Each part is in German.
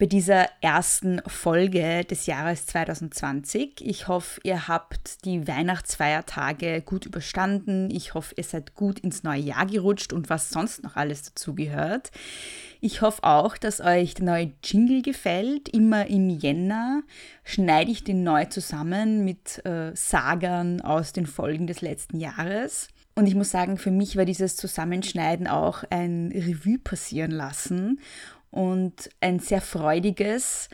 bei dieser ersten Folge des Jahres 2020. Ich hoffe, ihr habt die Weihnachtsfeiertage gut überstanden. Ich hoffe, ihr seid gut ins neue Jahr gerutscht und was sonst noch alles dazugehört. Ich hoffe auch, dass euch der neue Jingle gefällt. Immer im Jänner schneide ich den neu zusammen mit äh, Sagern aus den Folgen des letzten Jahres. Und ich muss sagen, für mich war dieses Zusammenschneiden auch ein Revue passieren lassen und ein sehr freudiges,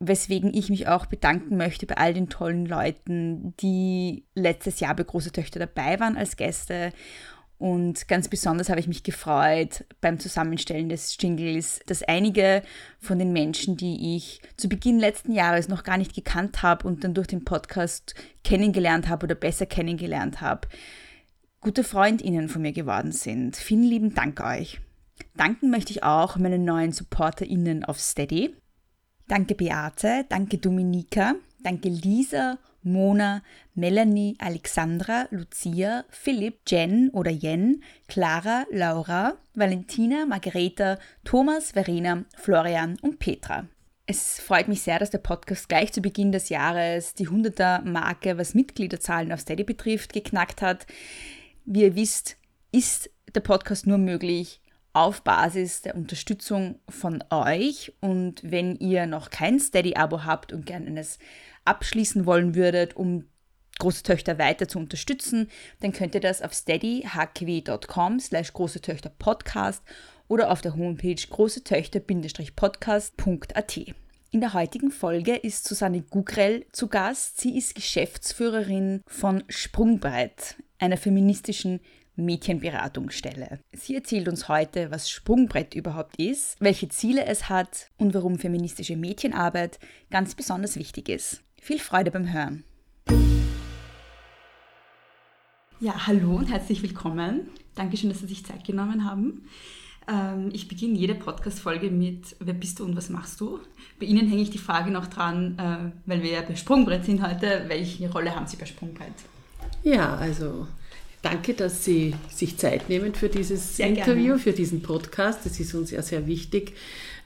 weswegen ich mich auch bedanken möchte bei all den tollen Leuten, die letztes Jahr bei Große Töchter dabei waren als Gäste. Und ganz besonders habe ich mich gefreut beim Zusammenstellen des Jingles, dass einige von den Menschen, die ich zu Beginn letzten Jahres noch gar nicht gekannt habe und dann durch den Podcast kennengelernt habe oder besser kennengelernt habe, gute Freundinnen von mir geworden sind. Vielen lieben Dank euch. Danken möchte ich auch meinen neuen SupporterInnen auf Steady. Danke Beate, danke Dominika, danke Lisa, Mona, Melanie, Alexandra, Lucia, Philipp, Jen oder Jen, Clara, Laura, Valentina, Margareta, Thomas, Verena, Florian und Petra. Es freut mich sehr, dass der Podcast gleich zu Beginn des Jahres die 100er-Marke, was Mitgliederzahlen auf Steady betrifft, geknackt hat. Wie ihr wisst, ist der Podcast nur möglich, auf Basis der Unterstützung von euch. Und wenn ihr noch kein Steady-Abo habt und gerne eines abschließen wollen würdet, um große Töchter weiter zu unterstützen, dann könnt ihr das auf steadyhkw.com slash große Töchter Podcast oder auf der Homepage großetöchter-podcast.at. In der heutigen Folge ist Susanne Gugrell zu Gast. Sie ist Geschäftsführerin von Sprungbreit, einer feministischen Mädchenberatungsstelle. Sie erzählt uns heute, was Sprungbrett überhaupt ist, welche Ziele es hat und warum feministische Mädchenarbeit ganz besonders wichtig ist. Viel Freude beim Hören. Ja, hallo und herzlich willkommen. Dankeschön, dass Sie sich Zeit genommen haben. Ähm, ich beginne jede Podcast-Folge mit Wer bist du und was machst du? Bei Ihnen hänge ich die Frage noch dran, äh, weil wir ja bei Sprungbrett sind heute. Welche Rolle haben Sie bei Sprungbrett? Ja, also Danke, dass Sie sich Zeit nehmen für dieses sehr Interview, gerne. für diesen Podcast. Es ist uns ja sehr wichtig,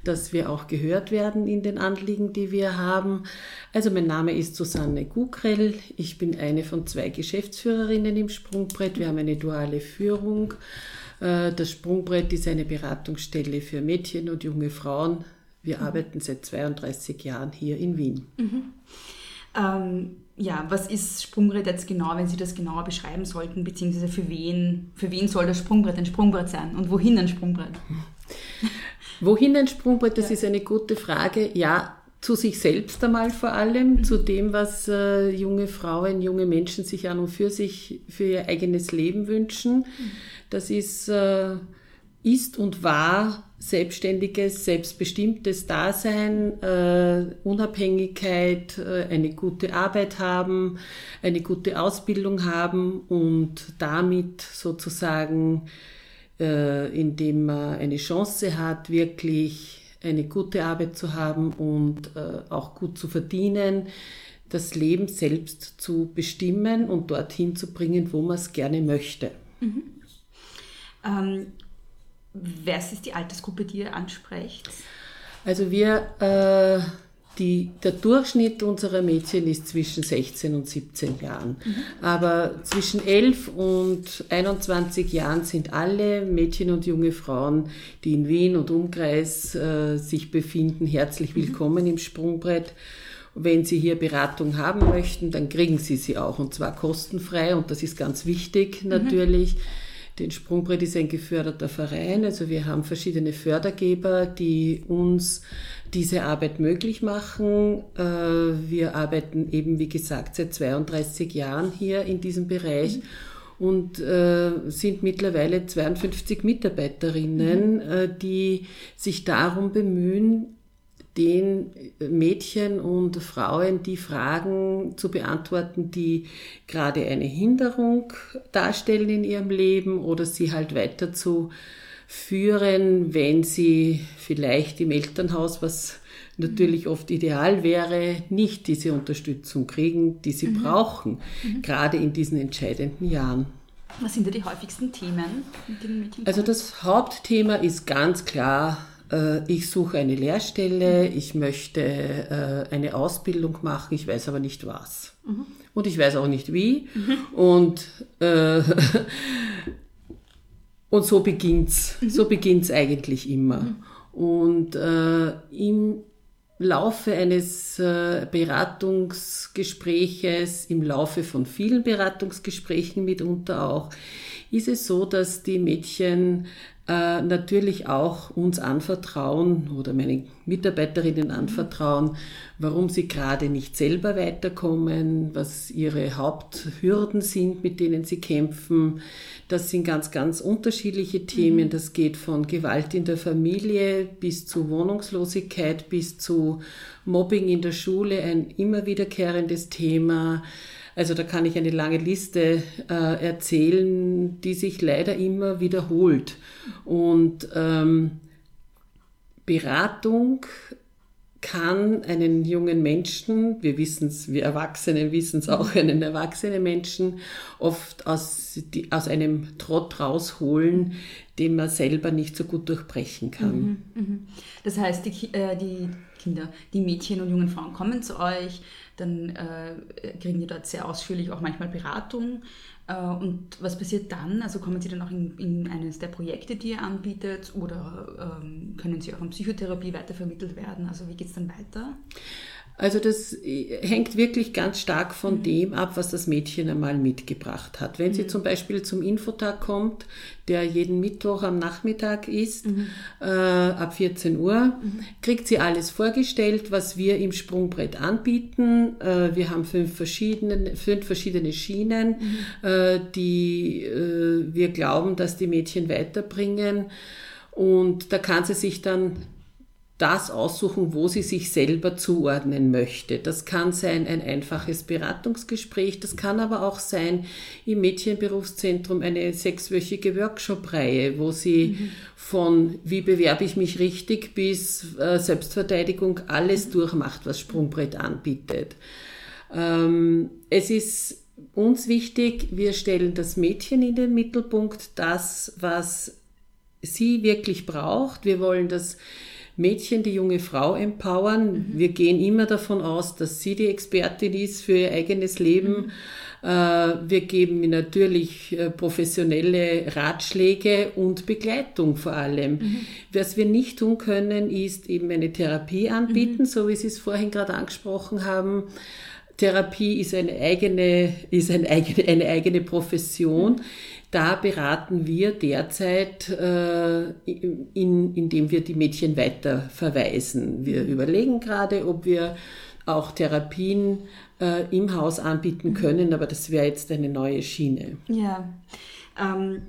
dass wir auch gehört werden in den Anliegen, die wir haben. Also mein Name ist Susanne Gugrell. Ich bin eine von zwei Geschäftsführerinnen im Sprungbrett. Wir haben eine duale Führung. Äh, das Sprungbrett ist eine Beratungsstelle für Mädchen und junge Frauen. Wir mhm. arbeiten seit 32 Jahren hier in Wien. Mhm. Ähm, ja, was ist Sprungbrett jetzt genau, wenn Sie das genauer beschreiben sollten, beziehungsweise für wen, für wen soll das Sprungbrett ein Sprungbrett sein und wohin ein Sprungbrett? wohin ein Sprungbrett, das ja. ist eine gute Frage. Ja, zu sich selbst einmal vor allem, mhm. zu dem, was äh, junge Frauen, junge Menschen sich an und für sich, für ihr eigenes Leben wünschen. Mhm. Das ist, äh, ist und war selbstständiges, selbstbestimmtes Dasein, äh, Unabhängigkeit, äh, eine gute Arbeit haben, eine gute Ausbildung haben und damit sozusagen, äh, indem man eine Chance hat, wirklich eine gute Arbeit zu haben und äh, auch gut zu verdienen, das Leben selbst zu bestimmen und dorthin zu bringen, wo man es gerne möchte. Mhm. Ähm, was ist die Altersgruppe, die ihr ansprecht? Also wir, äh, die, der Durchschnitt unserer Mädchen ist zwischen 16 und 17 Jahren. Mhm. Aber zwischen 11 und 21 Jahren sind alle Mädchen und junge Frauen, die in Wien und Umkreis äh, sich befinden, herzlich mhm. willkommen mhm. im Sprungbrett. Wenn Sie hier Beratung haben möchten, dann kriegen Sie sie auch und zwar kostenfrei und das ist ganz wichtig natürlich. Den Sprungbrett ist ein geförderter Verein, also wir haben verschiedene Fördergeber, die uns diese Arbeit möglich machen. Äh, Wir arbeiten eben, wie gesagt, seit 32 Jahren hier in diesem Bereich und äh, sind mittlerweile 52 Mitarbeiterinnen, äh, die sich darum bemühen, den Mädchen und Frauen die Fragen zu beantworten, die gerade eine Hinderung darstellen in ihrem Leben oder sie halt weiter zu führen, wenn sie vielleicht im Elternhaus, was natürlich oft ideal wäre, nicht diese Unterstützung kriegen, die sie brauchen, gerade in diesen entscheidenden Jahren. Was sind da die häufigsten Themen, Also das Hauptthema ist ganz klar, ich suche eine Lehrstelle, ich möchte äh, eine Ausbildung machen, ich weiß aber nicht was. Und ich weiß auch nicht wie. Und, äh, und so beginnt's. So beginnt's eigentlich immer. Und äh, im Laufe eines äh, Beratungsgespräches, im Laufe von vielen Beratungsgesprächen mitunter auch, ist es so, dass die Mädchen äh, natürlich auch uns anvertrauen oder meine Mitarbeiterinnen anvertrauen, warum sie gerade nicht selber weiterkommen, was ihre Haupthürden sind, mit denen sie kämpfen. Das sind ganz, ganz unterschiedliche Themen. Das geht von Gewalt in der Familie bis zu Wohnungslosigkeit, bis zu Mobbing in der Schule, ein immer wiederkehrendes Thema. Also da kann ich eine lange Liste äh, erzählen, die sich leider immer wiederholt. Und ähm, Beratung kann einen jungen Menschen, wir wissen es, wir Erwachsenen wissen es auch, einen erwachsenen Menschen oft aus, die, aus einem Trott rausholen, den man selber nicht so gut durchbrechen kann. Das heißt, die, äh, die Kinder, die Mädchen und jungen Frauen kommen zu euch, dann äh, kriegen die dort sehr ausführlich auch manchmal Beratung. Äh, und was passiert dann? Also kommen sie dann auch in, in eines der Projekte, die ihr anbietet, oder ähm, können sie auch in Psychotherapie weitervermittelt werden? Also wie geht es dann weiter? Also das äh, hängt wirklich ganz stark von dem ab, was das Mädchen einmal mitgebracht hat. Wenn sie zum Beispiel zum Infotag kommt, der jeden Mittwoch am Nachmittag ist, äh, ab 14 Uhr, kriegt sie alles vorgestellt, was wir im Sprungbrett anbieten. Äh, wir haben fünf verschiedene, fünf verschiedene Schienen, äh, die äh, wir glauben, dass die Mädchen weiterbringen. Und da kann sie sich dann das aussuchen, wo sie sich selber zuordnen möchte. Das kann sein ein einfaches Beratungsgespräch, das kann aber auch sein im Mädchenberufszentrum eine sechswöchige Workshop-Reihe, wo sie von wie bewerbe ich mich richtig bis äh, Selbstverteidigung alles durchmacht, was Sprungbrett anbietet. Ähm, es ist uns wichtig, wir stellen das Mädchen in den Mittelpunkt, das, was sie wirklich braucht. Wir wollen das Mädchen, die junge Frau empowern. Wir gehen immer davon aus, dass sie die Expertin ist für ihr eigenes Leben. Äh, Wir geben ihr natürlich äh, professionelle Ratschläge und Begleitung vor allem. Was wir nicht tun können, ist eben eine Therapie anbieten, so wie Sie es vorhin gerade angesprochen haben. Therapie ist eine eigene, ist ein eigene, eine eigene Profession. Da beraten wir derzeit, äh, in, indem wir die Mädchen weiter verweisen. Wir überlegen gerade, ob wir auch Therapien äh, im Haus anbieten können, aber das wäre jetzt eine neue Schiene. Ja, ähm,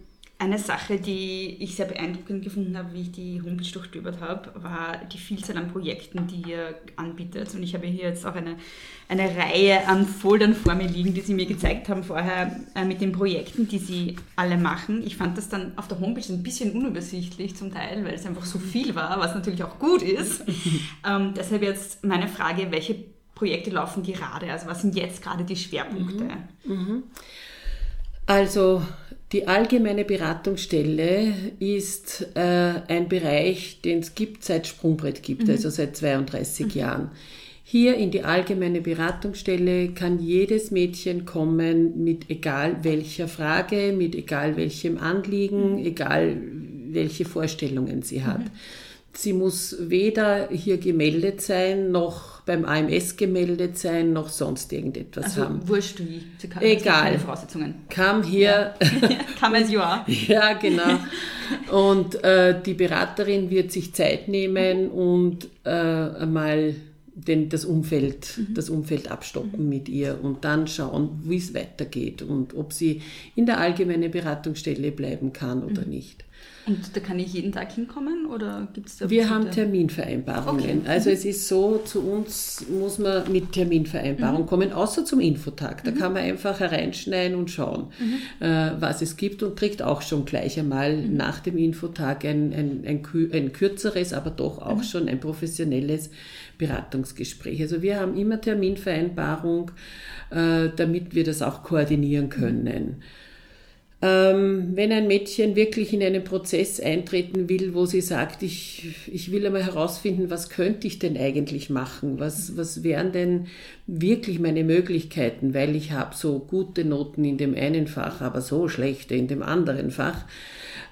eine Sache, die ich sehr beeindruckend gefunden habe, wie ich die Homepage durchstöbert habe, war die Vielzahl an Projekten, die ihr anbietet. Und ich habe hier jetzt auch eine, eine Reihe an Foldern vor mir liegen, die Sie mir gezeigt haben vorher, äh, mit den Projekten, die Sie alle machen. Ich fand das dann auf der Homepage ein bisschen unübersichtlich zum Teil, weil es einfach so viel war, was natürlich auch gut ist. ähm, deshalb jetzt meine Frage, welche Projekte laufen gerade? Also was sind jetzt gerade die Schwerpunkte? Also die allgemeine Beratungsstelle ist äh, ein Bereich, den es gibt seit Sprungbrett gibt, also seit 32 Jahren. Hier in die allgemeine Beratungsstelle kann jedes Mädchen kommen mit egal welcher Frage, mit egal welchem Anliegen, egal welche Vorstellungen sie hat. Sie muss weder hier gemeldet sein, noch beim AMS gemeldet sein, noch sonst irgendetwas Also haben. wurscht wie. Sie kann, Egal. keine Voraussetzungen. Kam hier, Come as you are. ja genau, und äh, die Beraterin wird sich Zeit nehmen und äh, einmal den, das, Umfeld, das Umfeld abstoppen mit ihr und dann schauen, wie es weitergeht und ob sie in der allgemeinen Beratungsstelle bleiben kann oder nicht. Und da kann ich jeden Tag hinkommen oder gibt es da Wir haben Terminvereinbarungen. Also es ist so, zu uns muss man mit Terminvereinbarung kommen, außer zum Infotag. Da kann man einfach hereinschneiden und schauen, äh, was es gibt und kriegt auch schon gleich einmal nach dem Infotag ein, ein, ein, ein kürzeres, aber doch auch schon ein professionelles Beratungsgespräch. Also wir haben immer Terminvereinbarung, äh, damit wir das auch koordinieren können. Ähm, wenn ein Mädchen wirklich in einen Prozess eintreten will, wo sie sagt, ich, ich will einmal herausfinden, was könnte ich denn eigentlich machen? Was, was wären denn wirklich meine Möglichkeiten? Weil ich habe so gute Noten in dem einen Fach, aber so schlechte in dem anderen Fach,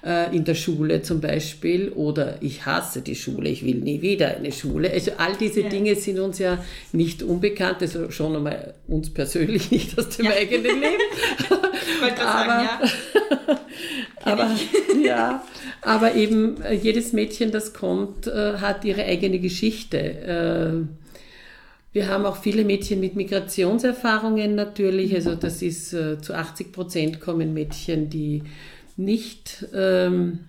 äh, in der Schule zum Beispiel, oder ich hasse die Schule, ich will nie wieder eine Schule. Also all diese Dinge sind uns ja nicht unbekannt, also schon einmal uns persönlich nicht aus dem eigenen Leben. wollte gerade sagen, ja. Aber, ja, aber eben äh, jedes Mädchen, das kommt, äh, hat ihre eigene Geschichte. Äh, wir haben auch viele Mädchen mit Migrationserfahrungen natürlich. Also das ist zu 80 Prozent kommen Mädchen, die nicht, ähm,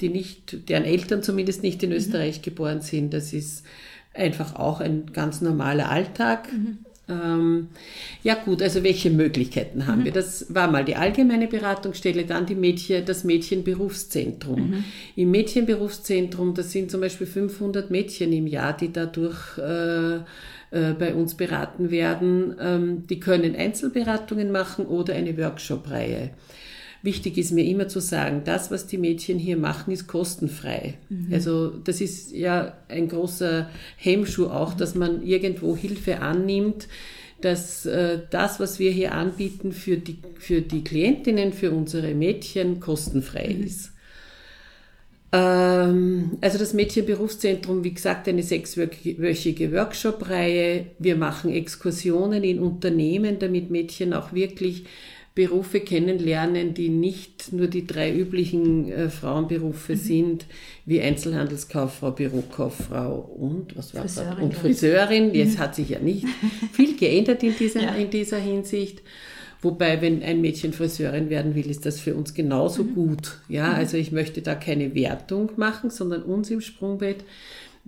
die nicht, deren Eltern zumindest nicht in Österreich geboren sind. Das ist einfach auch ein ganz normaler Alltag. Ähm, ja gut, also welche Möglichkeiten haben wir? Das war mal die allgemeine Beratungsstelle, dann die Mädchen, das Mädchenberufszentrum. Im Mädchenberufszentrum, das sind zum Beispiel 500 Mädchen im Jahr, die dadurch äh, äh, bei uns beraten werden. Ähm, die können Einzelberatungen machen oder eine Workshop-Reihe. Wichtig ist mir immer zu sagen, das, was die Mädchen hier machen, ist kostenfrei. Also das ist ja ein großer Hemmschuh auch, dass man irgendwo Hilfe annimmt, dass äh, das, was wir hier anbieten für die, für die Klientinnen, für unsere Mädchen kostenfrei ist. Ähm, also das Mädchenberufszentrum, wie gesagt, eine sechswöchige Workshop-Reihe. Wir machen Exkursionen in Unternehmen, damit Mädchen auch wirklich Berufe kennenlernen, die nicht nur die drei üblichen äh, Frauenberufe sind, wie Einzelhandelskauffrau, Bürokauffrau und was war Friseurin, das? Und. Friseurin. Jetzt hat sich ja nicht viel geändert in dieser, in dieser Hinsicht. Wobei, wenn ein Mädchen Friseurin werden will, ist das für uns genauso gut. Ja, also ich möchte da keine Wertung machen, sondern uns im Sprungbett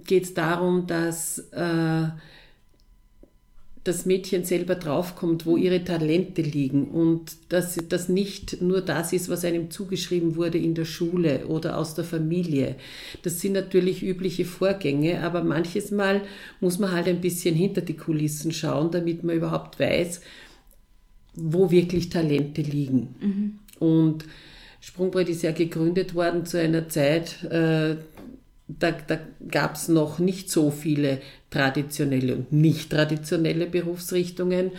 geht es darum, dass äh, das Mädchen selber draufkommt, wo ihre Talente liegen und dass das nicht nur das ist, was einem zugeschrieben wurde in der Schule oder aus der Familie. Das sind natürlich übliche Vorgänge, aber manches Mal muss man halt ein bisschen hinter die Kulissen schauen, damit man überhaupt weiß, wo wirklich Talente liegen. Und Sprungbrett ist ja gegründet worden zu einer Zeit, äh, da, da gab es noch nicht so viele traditionelle und nicht traditionelle Berufsrichtungen.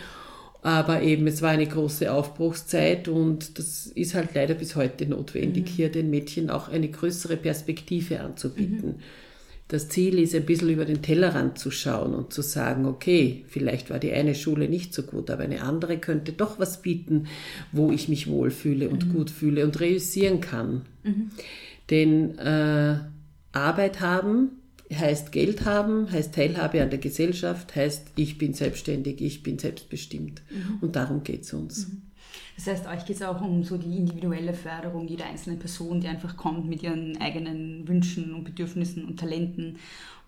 Aber eben, es war eine große Aufbruchszeit und das ist halt leider bis heute notwendig, hier den Mädchen auch eine größere Perspektive anzubieten. Das Ziel ist, ein bisschen über den Tellerrand zu schauen und zu sagen, okay, vielleicht war die eine Schule nicht so gut, aber eine andere könnte doch was bieten, wo ich mich wohlfühle und gut fühle und reüssieren kann. Denn äh, Arbeit haben heißt Geld haben, heißt Teilhabe an der Gesellschaft, heißt ich bin selbstständig, ich bin selbstbestimmt. Und darum geht es uns. Das heißt, euch geht es auch um so die individuelle Förderung jeder einzelnen Person, die einfach kommt mit ihren eigenen Wünschen und Bedürfnissen und Talenten.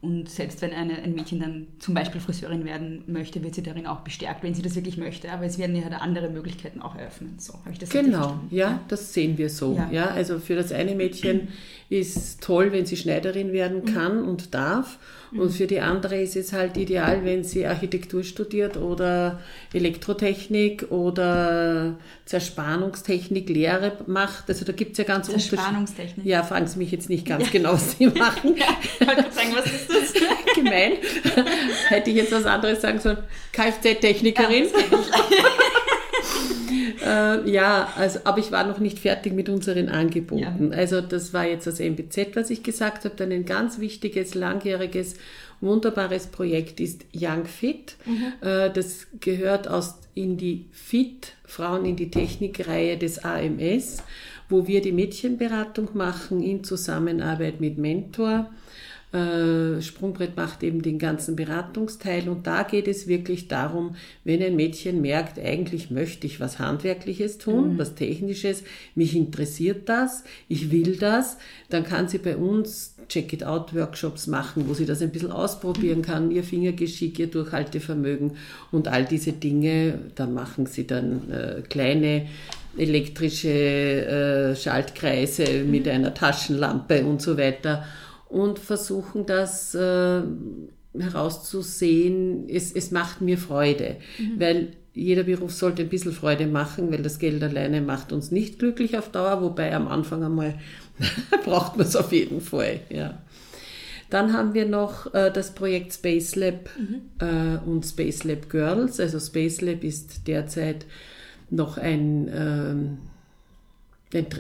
Und selbst wenn eine, ein Mädchen dann zum Beispiel Friseurin werden möchte, wird sie darin auch bestärkt, wenn sie das wirklich möchte. Aber es werden ja da andere Möglichkeiten auch eröffnet. So habe ich das Genau, ja, das sehen wir so. Ja. Ja. also für das eine Mädchen ist toll, wenn sie Schneiderin werden kann und darf. Und für die andere ist es halt ideal, wenn sie Architektur studiert oder Elektrotechnik oder Zerspannungstechnik, Lehre macht. Also da gibt es ja ganz unterschiedliche. Zerspannungstechnik. Ja, fragen Sie mich jetzt nicht ganz genau, was Sie machen. Ich wollte sagen, was ist das? Gemein. Hätte ich jetzt was anderes sagen sollen. Kfz-Technikerin. Äh, ja, also, aber ich war noch nicht fertig mit unseren Angeboten. Ja. Also das war jetzt das MBZ, was ich gesagt habe. Dann ein ganz wichtiges, langjähriges, wunderbares Projekt ist Young Fit. Mhm. Äh, das gehört aus in die Fit, Frauen in die Technik-Reihe des AMS, wo wir die Mädchenberatung machen in Zusammenarbeit mit Mentor äh, Sprungbrett macht eben den ganzen Beratungsteil und da geht es wirklich darum, wenn ein Mädchen merkt, eigentlich möchte ich was Handwerkliches tun, mhm. was Technisches, mich interessiert das, ich will das, dann kann sie bei uns Check-it-out-Workshops machen, wo sie das ein bisschen ausprobieren kann, ihr Fingergeschick, ihr Durchhaltevermögen und all diese Dinge. Da machen sie dann äh, kleine elektrische äh, Schaltkreise mit mhm. einer Taschenlampe und so weiter und versuchen das äh, herauszusehen, es, es macht mir Freude, mhm. weil jeder Beruf sollte ein bisschen Freude machen, weil das Geld alleine macht uns nicht glücklich auf Dauer, wobei am Anfang einmal braucht man es auf jeden Fall. Ja. Dann haben wir noch äh, das Projekt Space Lab mhm. äh, und Space Lab Girls. Also Space Lab ist derzeit noch ein ähm,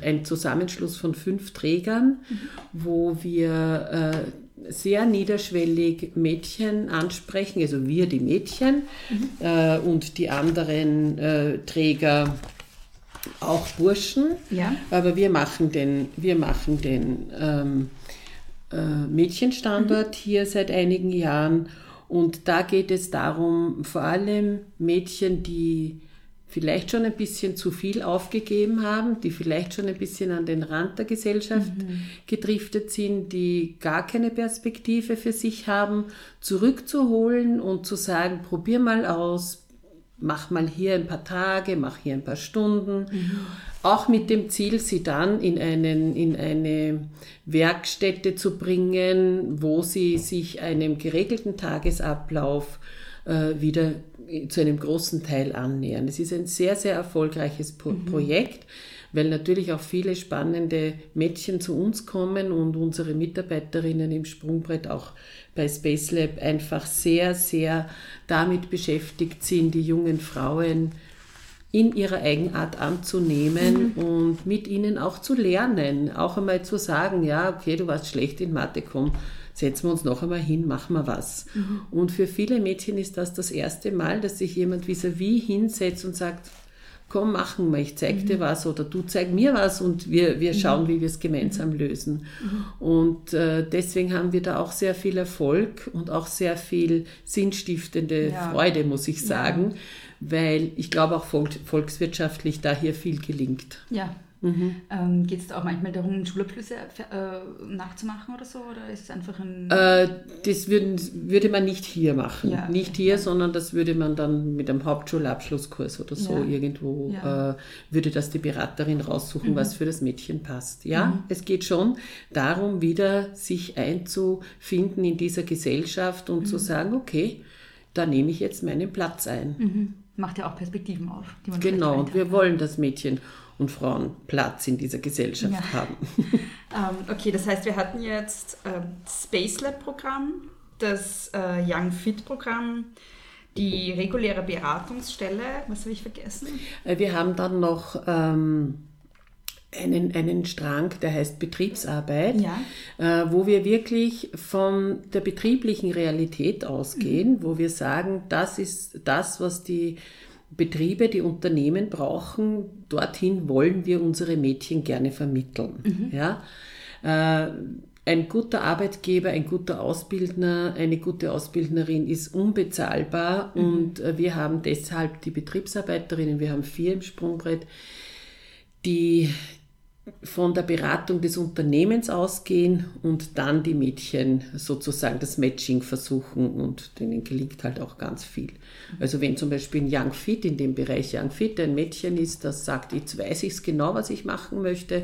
ein Zusammenschluss von fünf Trägern, mhm. wo wir äh, sehr niederschwellig Mädchen ansprechen, also wir die Mädchen mhm. äh, und die anderen äh, Träger auch Burschen. Ja. Aber wir machen den, wir machen den ähm, äh, Mädchenstandort mhm. hier seit einigen Jahren. Und da geht es darum, vor allem Mädchen, die vielleicht schon ein bisschen zu viel aufgegeben haben, die vielleicht schon ein bisschen an den Rand der Gesellschaft mhm. gedriftet sind, die gar keine Perspektive für sich haben, zurückzuholen und zu sagen, probier mal aus, mach mal hier ein paar Tage, mach hier ein paar Stunden. Mhm. Auch mit dem Ziel, sie dann in, einen, in eine Werkstätte zu bringen, wo sie sich einem geregelten Tagesablauf äh, wieder zu einem großen Teil annähern. Es ist ein sehr, sehr erfolgreiches Pro mhm. Projekt, weil natürlich auch viele spannende Mädchen zu uns kommen und unsere Mitarbeiterinnen im Sprungbrett auch bei Space Lab einfach sehr, sehr damit beschäftigt sind, die jungen Frauen in ihrer Eigenart anzunehmen mhm. und mit ihnen auch zu lernen, auch einmal zu sagen, ja, okay, du warst schlecht in Mathe, komm, setzen wir uns noch einmal hin, machen wir was. Mhm. Und für viele Mädchen ist das das erste Mal, dass sich jemand vis-à-vis -vis hinsetzt und sagt, komm, machen wir, ich zeig mhm. dir was oder du zeig mir was und wir, wir mhm. schauen, wie wir es gemeinsam mhm. lösen. Mhm. Und äh, deswegen haben wir da auch sehr viel Erfolg und auch sehr viel sinnstiftende ja. Freude, muss ich sagen, ja. weil ich glaube auch volkswirtschaftlich da hier viel gelingt. Ja, Mhm. Ähm, Geht es da auch manchmal darum, Schulabschlüsse äh, nachzumachen oder so? Oder ist es einfach ein. Äh, das würden, würde man nicht hier machen. Ja, nicht hier, sondern das würde man dann mit einem Hauptschulabschlusskurs oder so ja. irgendwo, ja. äh, würde das die Beraterin raussuchen, mhm. was für das Mädchen passt. Ja, mhm. es geht schon darum, wieder sich einzufinden in dieser Gesellschaft und zu mhm. sagen, okay, da nehme ich jetzt meinen Platz ein. Macht ja auch Perspektiven auf. genau, und wir wollen das Mädchen und Frauen Platz in dieser Gesellschaft ja. haben. ähm, okay, das heißt, wir hatten jetzt äh, Space Lab Programm, das äh, Young Fit Programm, die reguläre Beratungsstelle, was habe ich vergessen? Äh, wir haben dann noch ähm, einen, einen Strang, der heißt Betriebsarbeit, ja. äh, wo wir wirklich von der betrieblichen Realität ausgehen, mhm. wo wir sagen, das ist das, was die Betriebe, die Unternehmen brauchen, dorthin wollen wir unsere Mädchen gerne vermitteln. Mhm. Ja? Äh, ein guter Arbeitgeber, ein guter Ausbildner, eine gute Ausbildnerin ist unbezahlbar mhm. und äh, wir haben deshalb die Betriebsarbeiterinnen, wir haben vier im Sprungbrett, die von der Beratung des Unternehmens ausgehen und dann die Mädchen sozusagen das Matching versuchen und denen gelingt halt auch ganz viel. Also wenn zum Beispiel in Young Fit, in dem Bereich Young Fit ein Mädchen ist, das sagt, jetzt weiß ich es genau, was ich machen möchte,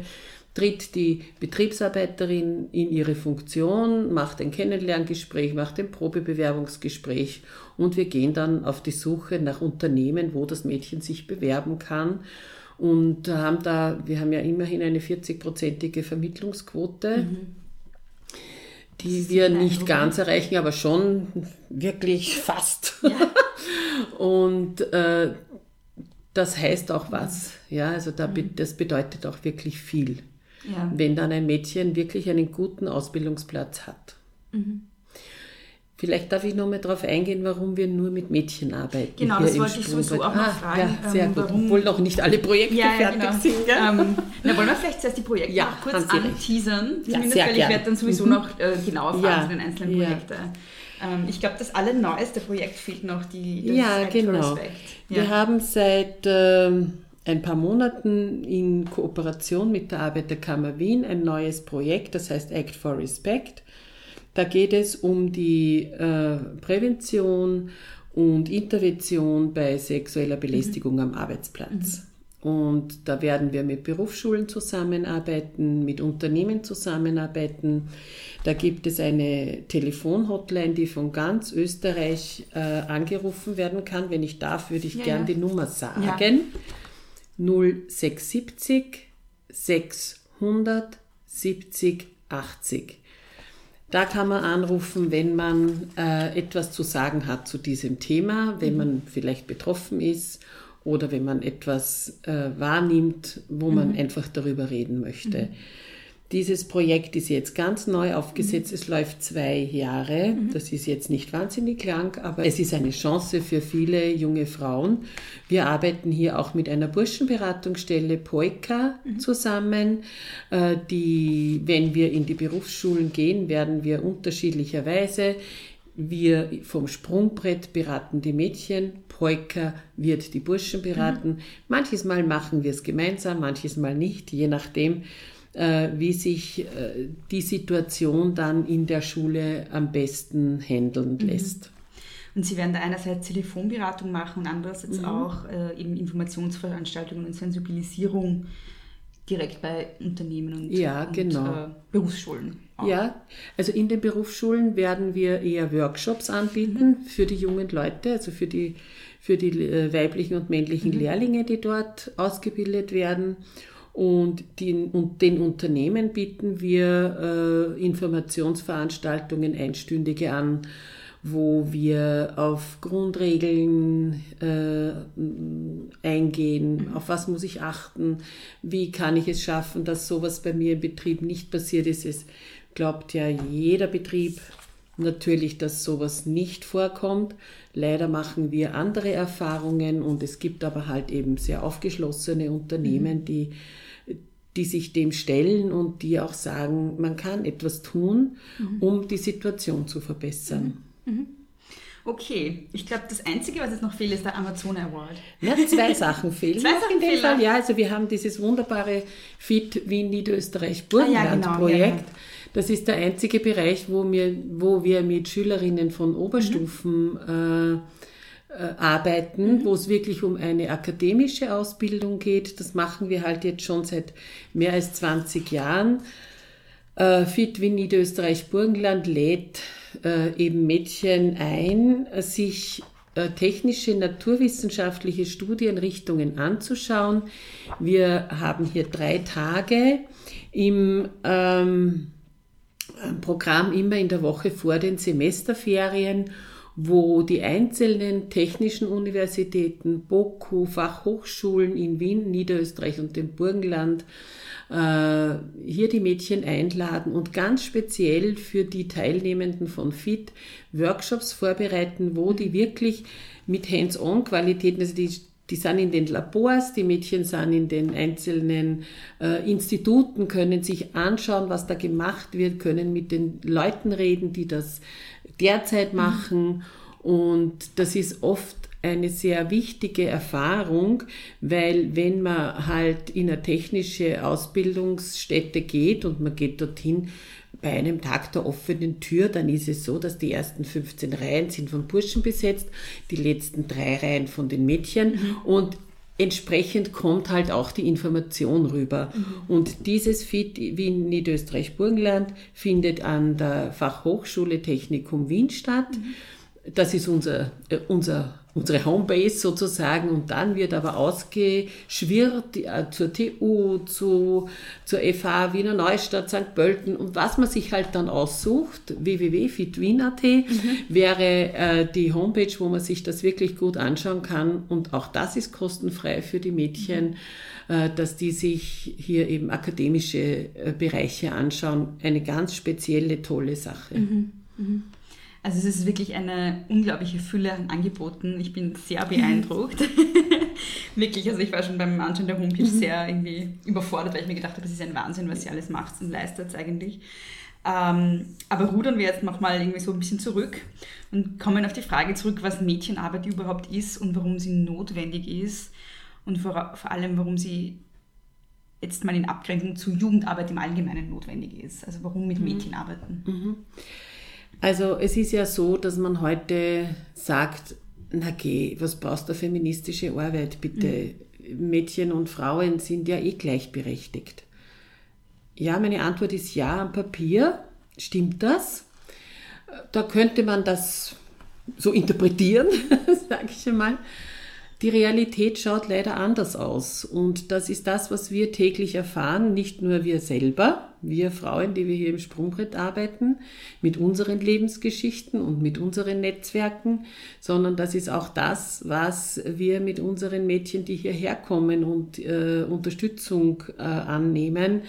tritt die Betriebsarbeiterin in ihre Funktion, macht ein Kennenlerngespräch, macht ein Probebewerbungsgespräch und wir gehen dann auf die Suche nach Unternehmen, wo das Mädchen sich bewerben kann und haben da, wir haben ja immerhin eine 40-prozentige Vermittlungsquote, mhm. die wir nicht ganz erreichen, aber schon wirklich fast. Ja. und äh, das heißt auch was. Ja, also da, be- das bedeutet auch wirklich viel, Ja. wenn dann ein Mädchen wirklich einen guten Ausbildungsplatz hat. Vielleicht darf ich noch mal darauf eingehen, warum wir nur mit Mädchen arbeiten. Genau, das wollte ich sowieso auch noch Ah, fragen, Ja, sehr ähm, gut. Obwohl noch nicht alle Projekte Ja, ja, fertig genau. sind. Gell? Ähm, na, wollen wir vielleicht zuerst die Projekte Ja, noch kurz anteasern? Ja, Zumindest, weil ich gern. werde dann sowieso Mhm. noch äh, genauer fragen Ja, zu den einzelnen. Projekten. Ähm, ich glaube, das allerneueste Projekt fehlt noch, die, das Ja, genau. Respect. Wir Ja. haben seit ähm, ein paar Monaten in Kooperation mit der Arbeiterkammer Wien ein neues Projekt, das heißt Act for Respect. Da geht es um die äh, Prävention und Intervention bei sexueller Belästigung am Arbeitsplatz. Und da werden wir mit Berufsschulen zusammenarbeiten, mit Unternehmen zusammenarbeiten. Da gibt es eine Telefonhotline, die von ganz Österreich äh, angerufen werden kann. Wenn ich darf, würde ich Ja, gern ja. die Nummer sagen. 0670 600 70 80. Da kann man anrufen, wenn man äh, etwas zu sagen hat zu diesem Thema, wenn man vielleicht betroffen ist oder wenn man etwas äh, wahrnimmt, wo man einfach darüber reden möchte. Dieses Projekt ist jetzt ganz neu aufgesetzt. Es läuft zwei Jahre. Das ist jetzt nicht wahnsinnig lang, aber es ist eine Chance für viele junge Frauen. Wir arbeiten hier auch mit einer Burschenberatungsstelle Poika zusammen, äh, die, wenn wir in die Berufsschulen gehen, werden wir unterschiedlicherweise wir vom Sprungbrett beraten die Mädchen, Poika wird die Burschen beraten. Manches Mal machen wir es gemeinsam, manches Mal nicht, je nachdem, wie sich äh, die Situation dann in der Schule am besten handeln lässt. Und Sie werden da einerseits Telefonberatung machen und Mhm. andererseits auch äh, eben Informationsveranstaltungen und Sensibilisierung direkt bei Unternehmen und, Ja, und genau. äh, Berufsschulen. auch. Ja, also in den Berufsschulen werden wir eher Workshops anbieten für die jungen Leute, also für die, für die äh, weiblichen und männlichen Lehrlinge, die dort ausgebildet werden. Und den, und den Unternehmen bieten wir äh, Informationsveranstaltungen einstündige an, wo wir auf Grundregeln äh, eingehen, auf was muss ich achten, wie kann ich es schaffen, dass sowas bei mir im Betrieb nicht passiert ist. Es glaubt ja jeder Betrieb natürlich, dass sowas nicht vorkommt. Leider machen wir andere Erfahrungen und es gibt aber halt eben sehr aufgeschlossene Unternehmen, die die sich dem stellen und die auch sagen, man kann etwas tun, um die Situation zu verbessern. Okay, ich glaube, das Einzige, was jetzt noch fehlt, ist der Amazon Award. Ja, zwei Sachen fehlen Zwei Sachen in dem fehlen Fall. Ja, also wir haben dieses wunderbare Fit Wien Niederösterreich Burgenland Ah, ja, genau, ja. Das ist der einzige Bereich, wo wir, wo wir mit Schülerinnen von Oberstufen äh, äh, arbeiten, wo es wirklich um eine akademische Ausbildung geht. Das machen wir halt jetzt schon seit mehr als 20 Jahren. Äh, Fit Wien Niederösterreich Burgenland lädt äh, eben Mädchen ein, äh, sich äh, technische, naturwissenschaftliche Studienrichtungen anzuschauen. Wir haben hier drei Tage im ähm, Programm immer in der Woche vor den Semesterferien, wo die einzelnen technischen Universitäten, BOKU, Fachhochschulen in Wien, Niederösterreich und dem Burgenland äh, hier die Mädchen einladen und ganz speziell für die Teilnehmenden von FIT Workshops vorbereiten, wo die wirklich mit Hands-on-Qualitäten, also die die sind in den Labors, die Mädchen sind in den einzelnen äh, Instituten, können sich anschauen, was da gemacht wird, können mit den Leuten reden, die das derzeit machen. Und das ist oft eine sehr wichtige Erfahrung, weil wenn man halt in eine technische Ausbildungsstätte geht und man geht dorthin, bei einem Tag der offenen Tür, dann ist es so, dass die ersten 15 Reihen sind von Burschen besetzt, die letzten drei Reihen von den Mädchen und entsprechend kommt halt auch die Information rüber. Und dieses FIT Wien Niederösterreich Burgenland findet an der Fachhochschule Technikum Wien statt. Das ist unser, äh, unser unsere Homebase sozusagen und dann wird aber ausgeschwirrt äh, zur TU, zu, zur FH Wiener Neustadt, St. Pölten und was man sich halt dann aussucht, www.fitwien.at mhm. wäre äh, die Homepage, wo man sich das wirklich gut anschauen kann und auch das ist kostenfrei für die Mädchen, mhm. äh, dass die sich hier eben akademische äh, Bereiche anschauen. Eine ganz spezielle, tolle Sache. Mhm. Mhm. Also es ist wirklich eine unglaubliche Fülle an Angeboten. Ich bin sehr beeindruckt. wirklich, also ich war schon beim Anschauen der Homepage mhm. sehr irgendwie überfordert, weil ich mir gedacht habe, es ist ein Wahnsinn, was sie alles macht und leistet eigentlich. Ähm, aber rudern wir jetzt nochmal irgendwie so ein bisschen zurück und kommen auf die Frage zurück, was Mädchenarbeit überhaupt ist und warum sie notwendig ist und vor, vor allem, warum sie jetzt mal in Abgrenzung zu Jugendarbeit im Allgemeinen notwendig ist. Also warum mit mhm. Mädchen arbeiten. Mhm. Also es ist ja so, dass man heute sagt, na geh, was brauchst du feministische Arbeit bitte? Mhm. Mädchen und Frauen sind ja eh gleichberechtigt. Ja, meine Antwort ist ja, am Papier stimmt das. Da könnte man das so interpretieren, sage ich einmal. Die Realität schaut leider anders aus. Und das ist das, was wir täglich erfahren, nicht nur wir selber, wir Frauen, die wir hier im Sprungbrett arbeiten, mit unseren Lebensgeschichten und mit unseren Netzwerken, sondern das ist auch das, was wir mit unseren Mädchen, die hierher kommen und äh, Unterstützung äh, annehmen,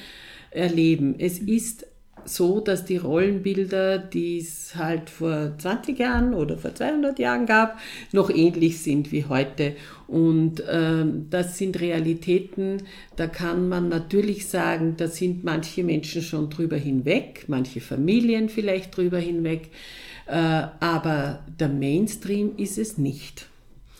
erleben. Es ist so, dass die Rollenbilder, die es halt vor 20 Jahren oder vor 200 Jahren gab, noch ähnlich sind wie heute. Und ähm, das sind Realitäten, da kann man natürlich sagen, da sind manche Menschen schon drüber hinweg, manche Familien vielleicht drüber hinweg, äh, aber der Mainstream ist es nicht.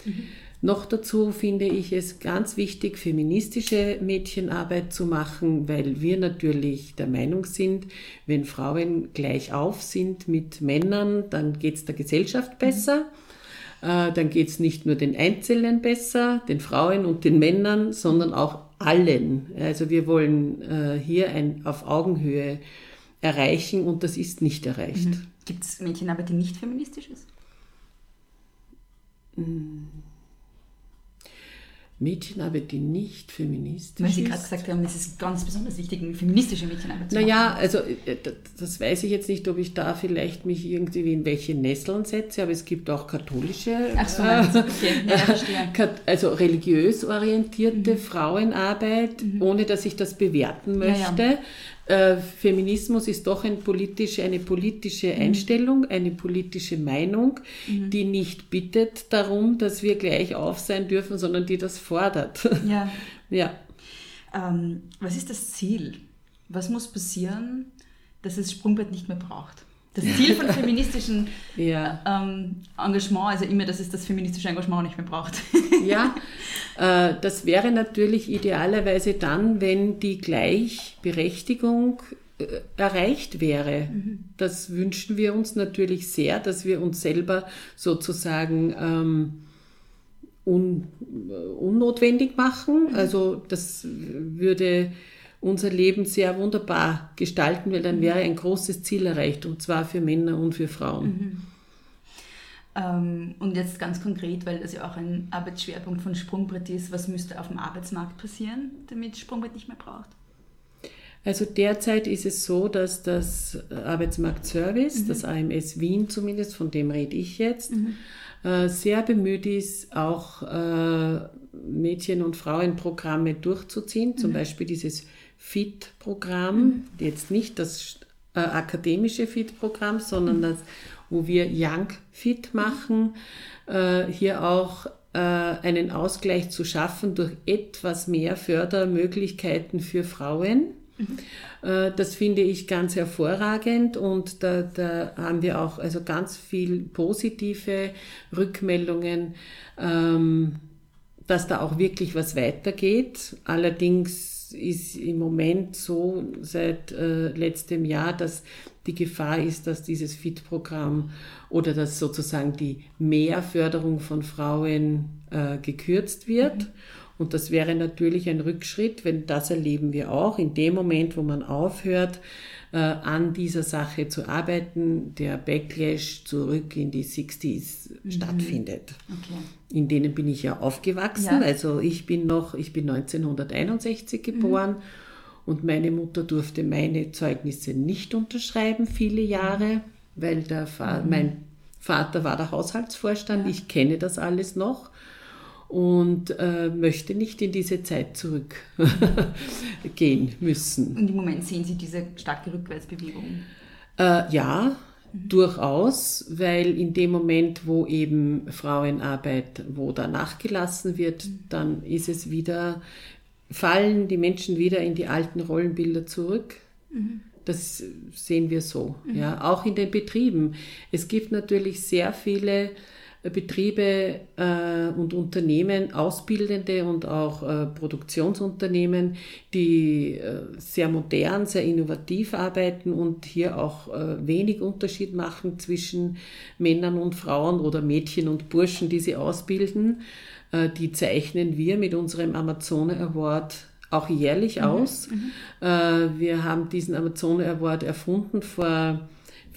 Mhm. Noch dazu finde ich es ganz wichtig, feministische Mädchenarbeit zu machen, weil wir natürlich der Meinung sind, wenn Frauen gleich auf sind mit Männern, dann geht es der Gesellschaft besser. Mhm. Dann geht es nicht nur den Einzelnen besser, den Frauen und den Männern, sondern auch allen. Also wir wollen äh, hier ein auf Augenhöhe erreichen und das ist nicht erreicht. Mhm. Gibt es Mädchenarbeit, die nicht feministisch ist? Mädchenarbeit, die nicht feministisch Weil Sie gerade gesagt haben, es ist ganz besonders wichtig, feministische Mädchenarbeit zu machen. Naja, also äh, das weiß ich jetzt nicht, ob ich da vielleicht mich irgendwie in welche Nesseln setze, aber es gibt auch katholische, so, äh, ja, also religiös orientierte mhm. Frauenarbeit, mhm. ohne dass ich das bewerten möchte. Ja, ja. Äh, Feminismus ist doch ein politische, eine politische mhm. Einstellung, eine politische Meinung, mhm. die nicht bittet darum, dass wir gleich auf sein dürfen, sondern die das fordert. Ja. ja. Ähm, was ist das Ziel? Was muss passieren, dass es Sprungbrett nicht mehr braucht? Das Ziel von feministischen ja. ähm, Engagement, also immer, dass es das feministische Engagement nicht mehr braucht. ja, äh, das wäre natürlich idealerweise dann, wenn die Gleichberechtigung äh, erreicht wäre. Mhm. Das wünschen wir uns natürlich sehr, dass wir uns selber sozusagen ähm, un, äh, unnotwendig machen. Mhm. Also das würde unser Leben sehr wunderbar gestalten, weil dann wäre ein großes Ziel erreicht, und zwar für Männer und für Frauen. Mhm. Ähm, und jetzt ganz konkret, weil das ja auch ein Arbeitsschwerpunkt von Sprungbrett ist, was müsste auf dem Arbeitsmarkt passieren, damit Sprungbrett nicht mehr braucht? Also derzeit ist es so, dass das Arbeitsmarktservice, mhm. das AMS Wien zumindest, von dem rede ich jetzt, mhm. äh, sehr bemüht ist, auch äh, Mädchen- und Frauenprogramme durchzuziehen, zum mhm. Beispiel dieses FIT-Programm, mhm. jetzt nicht das äh, akademische FIT-Programm, sondern das, wo wir Young Fit machen, äh, hier auch äh, einen Ausgleich zu schaffen durch etwas mehr Fördermöglichkeiten für Frauen. Mhm. Äh, das finde ich ganz hervorragend und da, da, haben wir auch also ganz viel positive Rückmeldungen, ähm, dass da auch wirklich was weitergeht. Allerdings ist im Moment so seit äh, letztem Jahr, dass die Gefahr ist, dass dieses FIT-Programm oder dass sozusagen die Mehrförderung von Frauen äh, gekürzt wird. Mhm. Und das wäre natürlich ein Rückschritt, wenn das erleben wir auch, in dem Moment, wo man aufhört, an dieser Sache zu arbeiten, der Backlash zurück in die 60s mhm. stattfindet. Okay. In denen bin ich ja aufgewachsen. Ja. Also ich bin noch, ich bin 1961 geboren. Mhm. Und meine Mutter durfte meine Zeugnisse nicht unterschreiben, viele Jahre, weil der Fa mhm. mein Vater war der Haushaltsvorstand. Ja. Ich kenne das alles noch und äh, möchte nicht in diese Zeit zurückgehen müssen. Und im Moment sehen Sie diese starke Rückwärtsbewegung? Äh, ja, mhm. durchaus, weil in dem Moment, wo eben Frauenarbeit, wo da nachgelassen wird, mhm. dann ist es wieder, fallen die Menschen wieder in die alten Rollenbilder zurück. Mhm. Das sehen wir so, mhm. ja, auch in den Betrieben. Es gibt natürlich sehr viele Betriebe äh, und Unternehmen, Ausbildende und auch äh, Produktionsunternehmen, die äh, sehr modern, sehr innovativ arbeiten und hier auch äh, wenig Unterschied machen zwischen Männern und Frauen oder Mädchen und Burschen, die sie ausbilden. Äh, die zeichnen wir mit unserem Amazone Award auch jährlich mhm. aus. Mhm. Äh, wir haben diesen Amazone Award erfunden vor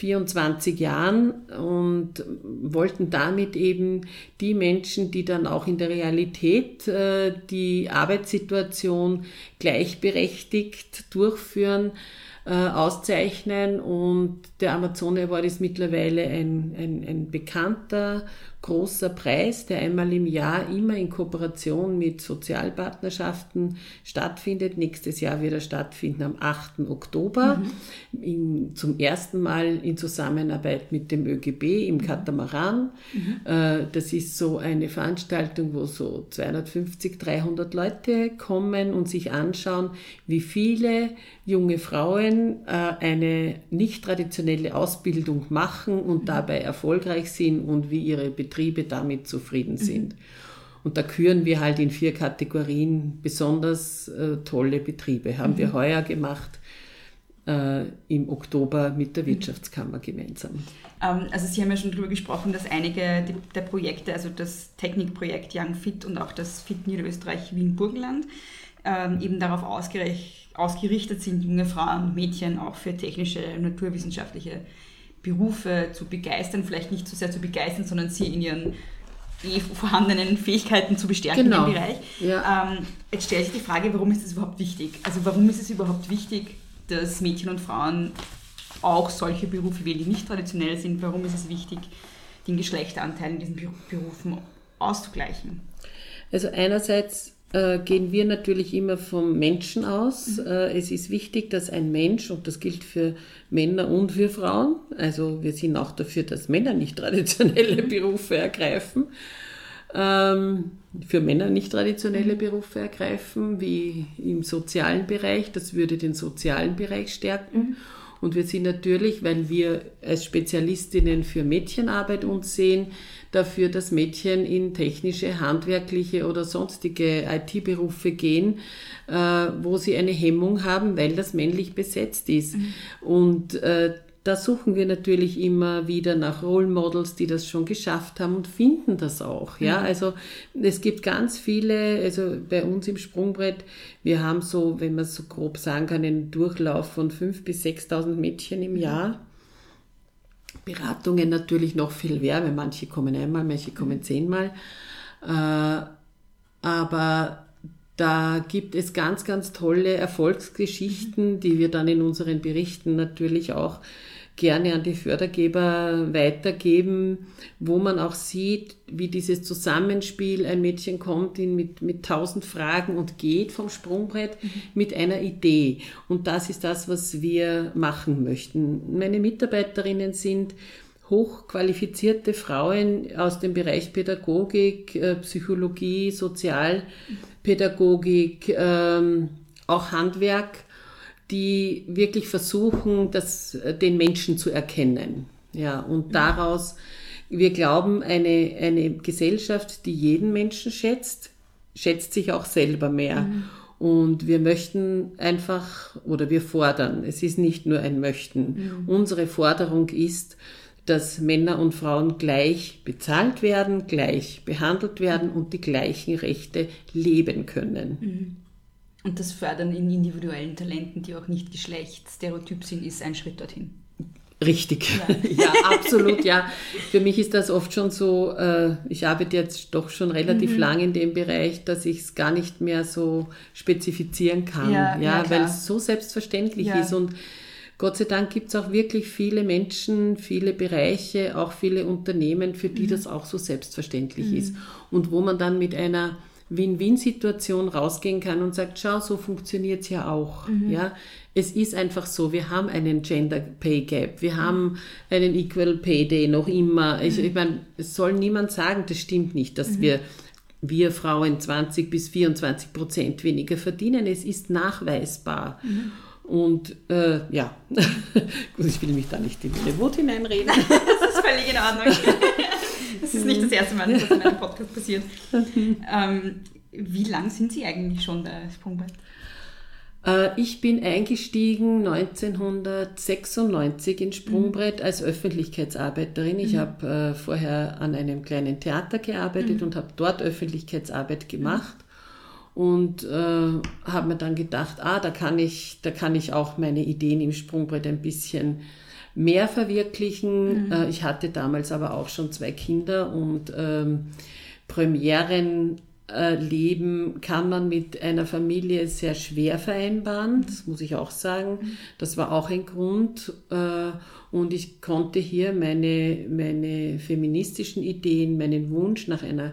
24 Jahren und wollten damit eben die Menschen, die dann auch in der Realität äh, die Arbeitssituation gleichberechtigt durchführen, äh, auszeichnen. Und der Amazone Award ist mittlerweile ein, ein, ein bekannter großer Preis, der einmal im Jahr immer in Kooperation mit Sozialpartnerschaften stattfindet. Nächstes Jahr wird er stattfinden am 8. Oktober, mhm. in, zum ersten Mal in Zusammenarbeit mit dem ÖGB im Katamaran. Mhm. Äh, das ist so eine Veranstaltung, wo so 250, 300 Leute kommen und sich anschauen, wie viele junge Frauen äh, eine nicht traditionelle Ausbildung machen und mhm. dabei erfolgreich sind und wie ihre Betriebe damit zufrieden mhm. sind. Mhm. Und da küren wir halt in vier Kategorien besonders äh, tolle Betriebe. Haben mhm. wir heuer gemacht äh, im Oktober mit der mhm. Wirtschaftskammer gemeinsam. Ähm, also Sie haben ja schon darüber gesprochen, dass einige der Projekte, also das Technikprojekt Young Fit und auch das Fit Niederösterreich Wien-Burgenland, ähm, eben darauf ausgerichtet sind, junge Frauen und Mädchen auch für technische, naturwissenschaftliche Berufe zu begeistern, vielleicht nicht so sehr zu begeistern, sondern sie in ihren eh vorhandenen Fähigkeiten zu bestärken genau. im Bereich. Ja. Ähm, jetzt stellt sich die Frage, warum ist das überhaupt wichtig? Also warum ist es überhaupt wichtig, dass Mädchen und Frauen auch solche Berufe wählen, die nicht traditionell sind? Warum ist es wichtig, den Geschlechteranteil in diesen Berufen auszugleichen? Also einerseits äh, gehen wir natürlich immer vom Menschen aus. Mhm. Äh, es ist wichtig, dass ein Mensch, und das gilt für Männer und für Frauen, also wir sind auch dafür, dass Männer nicht traditionelle mhm. Berufe ergreifen, ähm, für Männer nicht traditionelle mhm. Berufe ergreifen, wie im sozialen Bereich. Das würde den sozialen Bereich stärken. Mhm. Und wir sind natürlich, weil wir als Spezialistinnen für Mädchenarbeit uns sehen, dafür, dass Mädchen in technische, handwerkliche oder sonstige IT-Berufe gehen, äh, wo sie eine Hemmung haben, weil das männlich besetzt ist. Mhm. Und äh, da suchen wir natürlich immer wieder nach Role Models, die das schon geschafft haben und finden das auch. Ja, mhm. also es gibt ganz viele, also bei uns im Sprungbrett, wir haben so, wenn man so grob sagen kann, einen Durchlauf von 5.000 bis 6.000 Mädchen im Jahr. Beratungen natürlich noch viel weil manche kommen einmal, manche kommen zehnmal. Äh, aber da gibt es ganz, ganz tolle Erfolgsgeschichten, die wir dann in unseren Berichten natürlich auch gerne an die Fördergeber weitergeben, wo man auch sieht, wie dieses Zusammenspiel, ein Mädchen kommt in mit, mit tausend Fragen und geht vom Sprungbrett mhm. mit einer Idee. Und das ist das, was wir machen möchten. Meine Mitarbeiterinnen sind hochqualifizierte Frauen aus dem Bereich Pädagogik, äh, Psychologie, Sozialpädagogik, ähm, auch Handwerk die wirklich versuchen, das, äh, den Menschen zu erkennen. Ja, und mhm. daraus, wir glauben, eine, eine Gesellschaft, die jeden Menschen schätzt, schätzt sich auch selber mehr. Mhm. Und wir möchten einfach, oder wir fordern, es ist nicht nur ein Möchten, mhm. unsere Forderung ist, dass Männer und Frauen gleich bezahlt werden, gleich behandelt werden und die gleichen Rechte leben können. Und das Fördern in individuellen Talenten, die auch nicht geschlechtsstereotyp sind, ist ein Schritt dorthin. Richtig, ja. absolut, ja. Für mich ist das oft schon so, äh, ich arbeite jetzt doch schon relativ lang in dem Bereich, dass ich es gar nicht mehr so spezifizieren kann, Ja, ja, ja, weil es so selbstverständlich Ja. ist und Gott sei Dank gibt es auch wirklich viele Menschen, viele Bereiche, auch viele Unternehmen, für Mhm. die das auch so selbstverständlich ist. Und wo man dann mit einer Win-Win-Situation rausgehen kann und sagt, schau, so funktioniert es ja auch. Mhm. Ja, es ist einfach so, wir haben einen Gender Pay Gap, wir haben einen Equal Pay Day noch immer. Ich, ich meine, es soll niemand sagen, das stimmt nicht, dass wir wir Frauen 20 bis 24 Prozent weniger verdienen. Es ist nachweisbar. Und äh, ja, gut, ich will mich da nicht in meine Wut hineinreden. Das ist völlig in Ordnung. Das ist nicht das erste Mal, dass das in einem Podcast passiert. Ähm, wie lang sind Sie eigentlich schon bei Sprungbrett? Äh, ich bin eingestiegen 1996 in Sprungbrett als Öffentlichkeitsarbeiterin. Ich habe äh, vorher an einem kleinen Theater gearbeitet und habe dort Öffentlichkeitsarbeit gemacht und äh, habe mir dann gedacht, ah, da kann ich, da kann ich auch meine Ideen im Sprungbrett ein bisschen mehr verwirklichen. Äh, ich hatte damals aber auch schon zwei Kinder und ähm, Premieren äh, leben kann man mit einer Familie sehr schwer vereinbaren, das muss ich auch sagen. Das war auch ein Grund. Äh, und ich konnte hier meine, meine feministischen Ideen, meinen Wunsch nach einer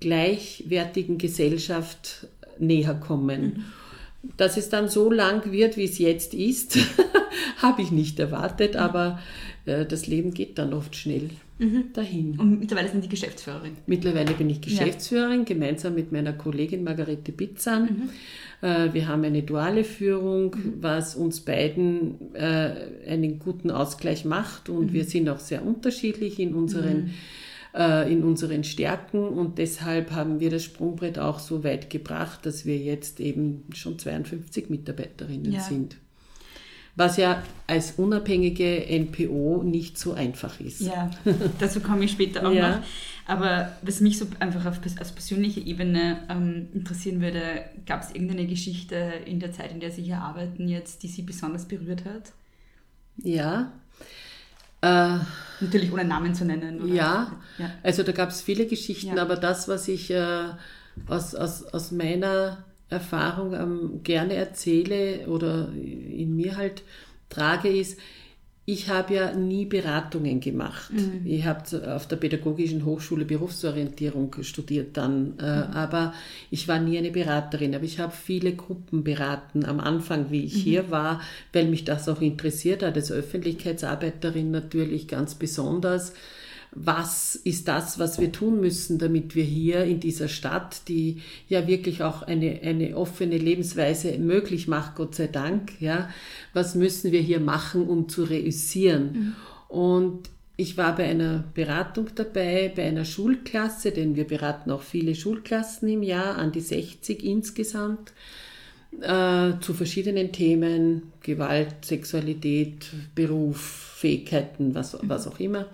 gleichwertigen Gesellschaft näher kommen. Dass es dann so lang wird, wie es jetzt ist, habe ich nicht erwartet, aber äh, das Leben geht dann oft schnell dahin. Und mittlerweile sind Sie Geschäftsführerin. Mittlerweile bin ich Geschäftsführerin, gemeinsam mit meiner Kollegin Margarete Bitzan. Äh, Wir haben eine duale Führung, was uns beiden äh, einen guten Ausgleich macht und wir sind auch sehr unterschiedlich in unseren, äh, in unseren Stärken und deshalb haben wir das Sprungbrett auch so weit gebracht, dass wir jetzt eben schon 52 Mitarbeiterinnen Ja. sind. Was ja als unabhängige NPO nicht so einfach ist. Ja, dazu komme ich später auch Ja. noch. Aber was mich so einfach auf, aus persönlicher Ebene ähm, interessieren würde, gab es irgendeine Geschichte in der Zeit, in der Sie hier arbeiten jetzt, die Sie besonders berührt hat? Ja. Äh, Natürlich ohne Namen zu nennen. Ja, ja. also da gab es viele Geschichten, Ja. aber das, was ich äh, aus, aus, aus meiner Erfahrung ähm, gerne erzähle oder in mir halt trage, ist, ich habe ja nie Beratungen gemacht. Ich habe auf der Pädagogischen Hochschule Berufsorientierung studiert dann, äh, aber ich war nie eine Beraterin. Aber ich habe viele Gruppen beraten am Anfang, wie ich hier war, weil mich das auch interessiert hat, als Öffentlichkeitsarbeiterin natürlich ganz besonders was ist das, was wir tun müssen, damit wir hier in dieser Stadt, die ja wirklich auch eine, eine offene Lebensweise möglich macht, Gott sei Dank, ja, was müssen wir hier machen, um zu reüssieren? Und ich war bei einer Beratung dabei, bei einer Schulklasse, denn wir beraten auch viele Schulklassen im Jahr, an die 60 insgesamt, äh, zu verschiedenen Themen, Gewalt, Sexualität, Beruf, Fähigkeiten, was, was auch immer.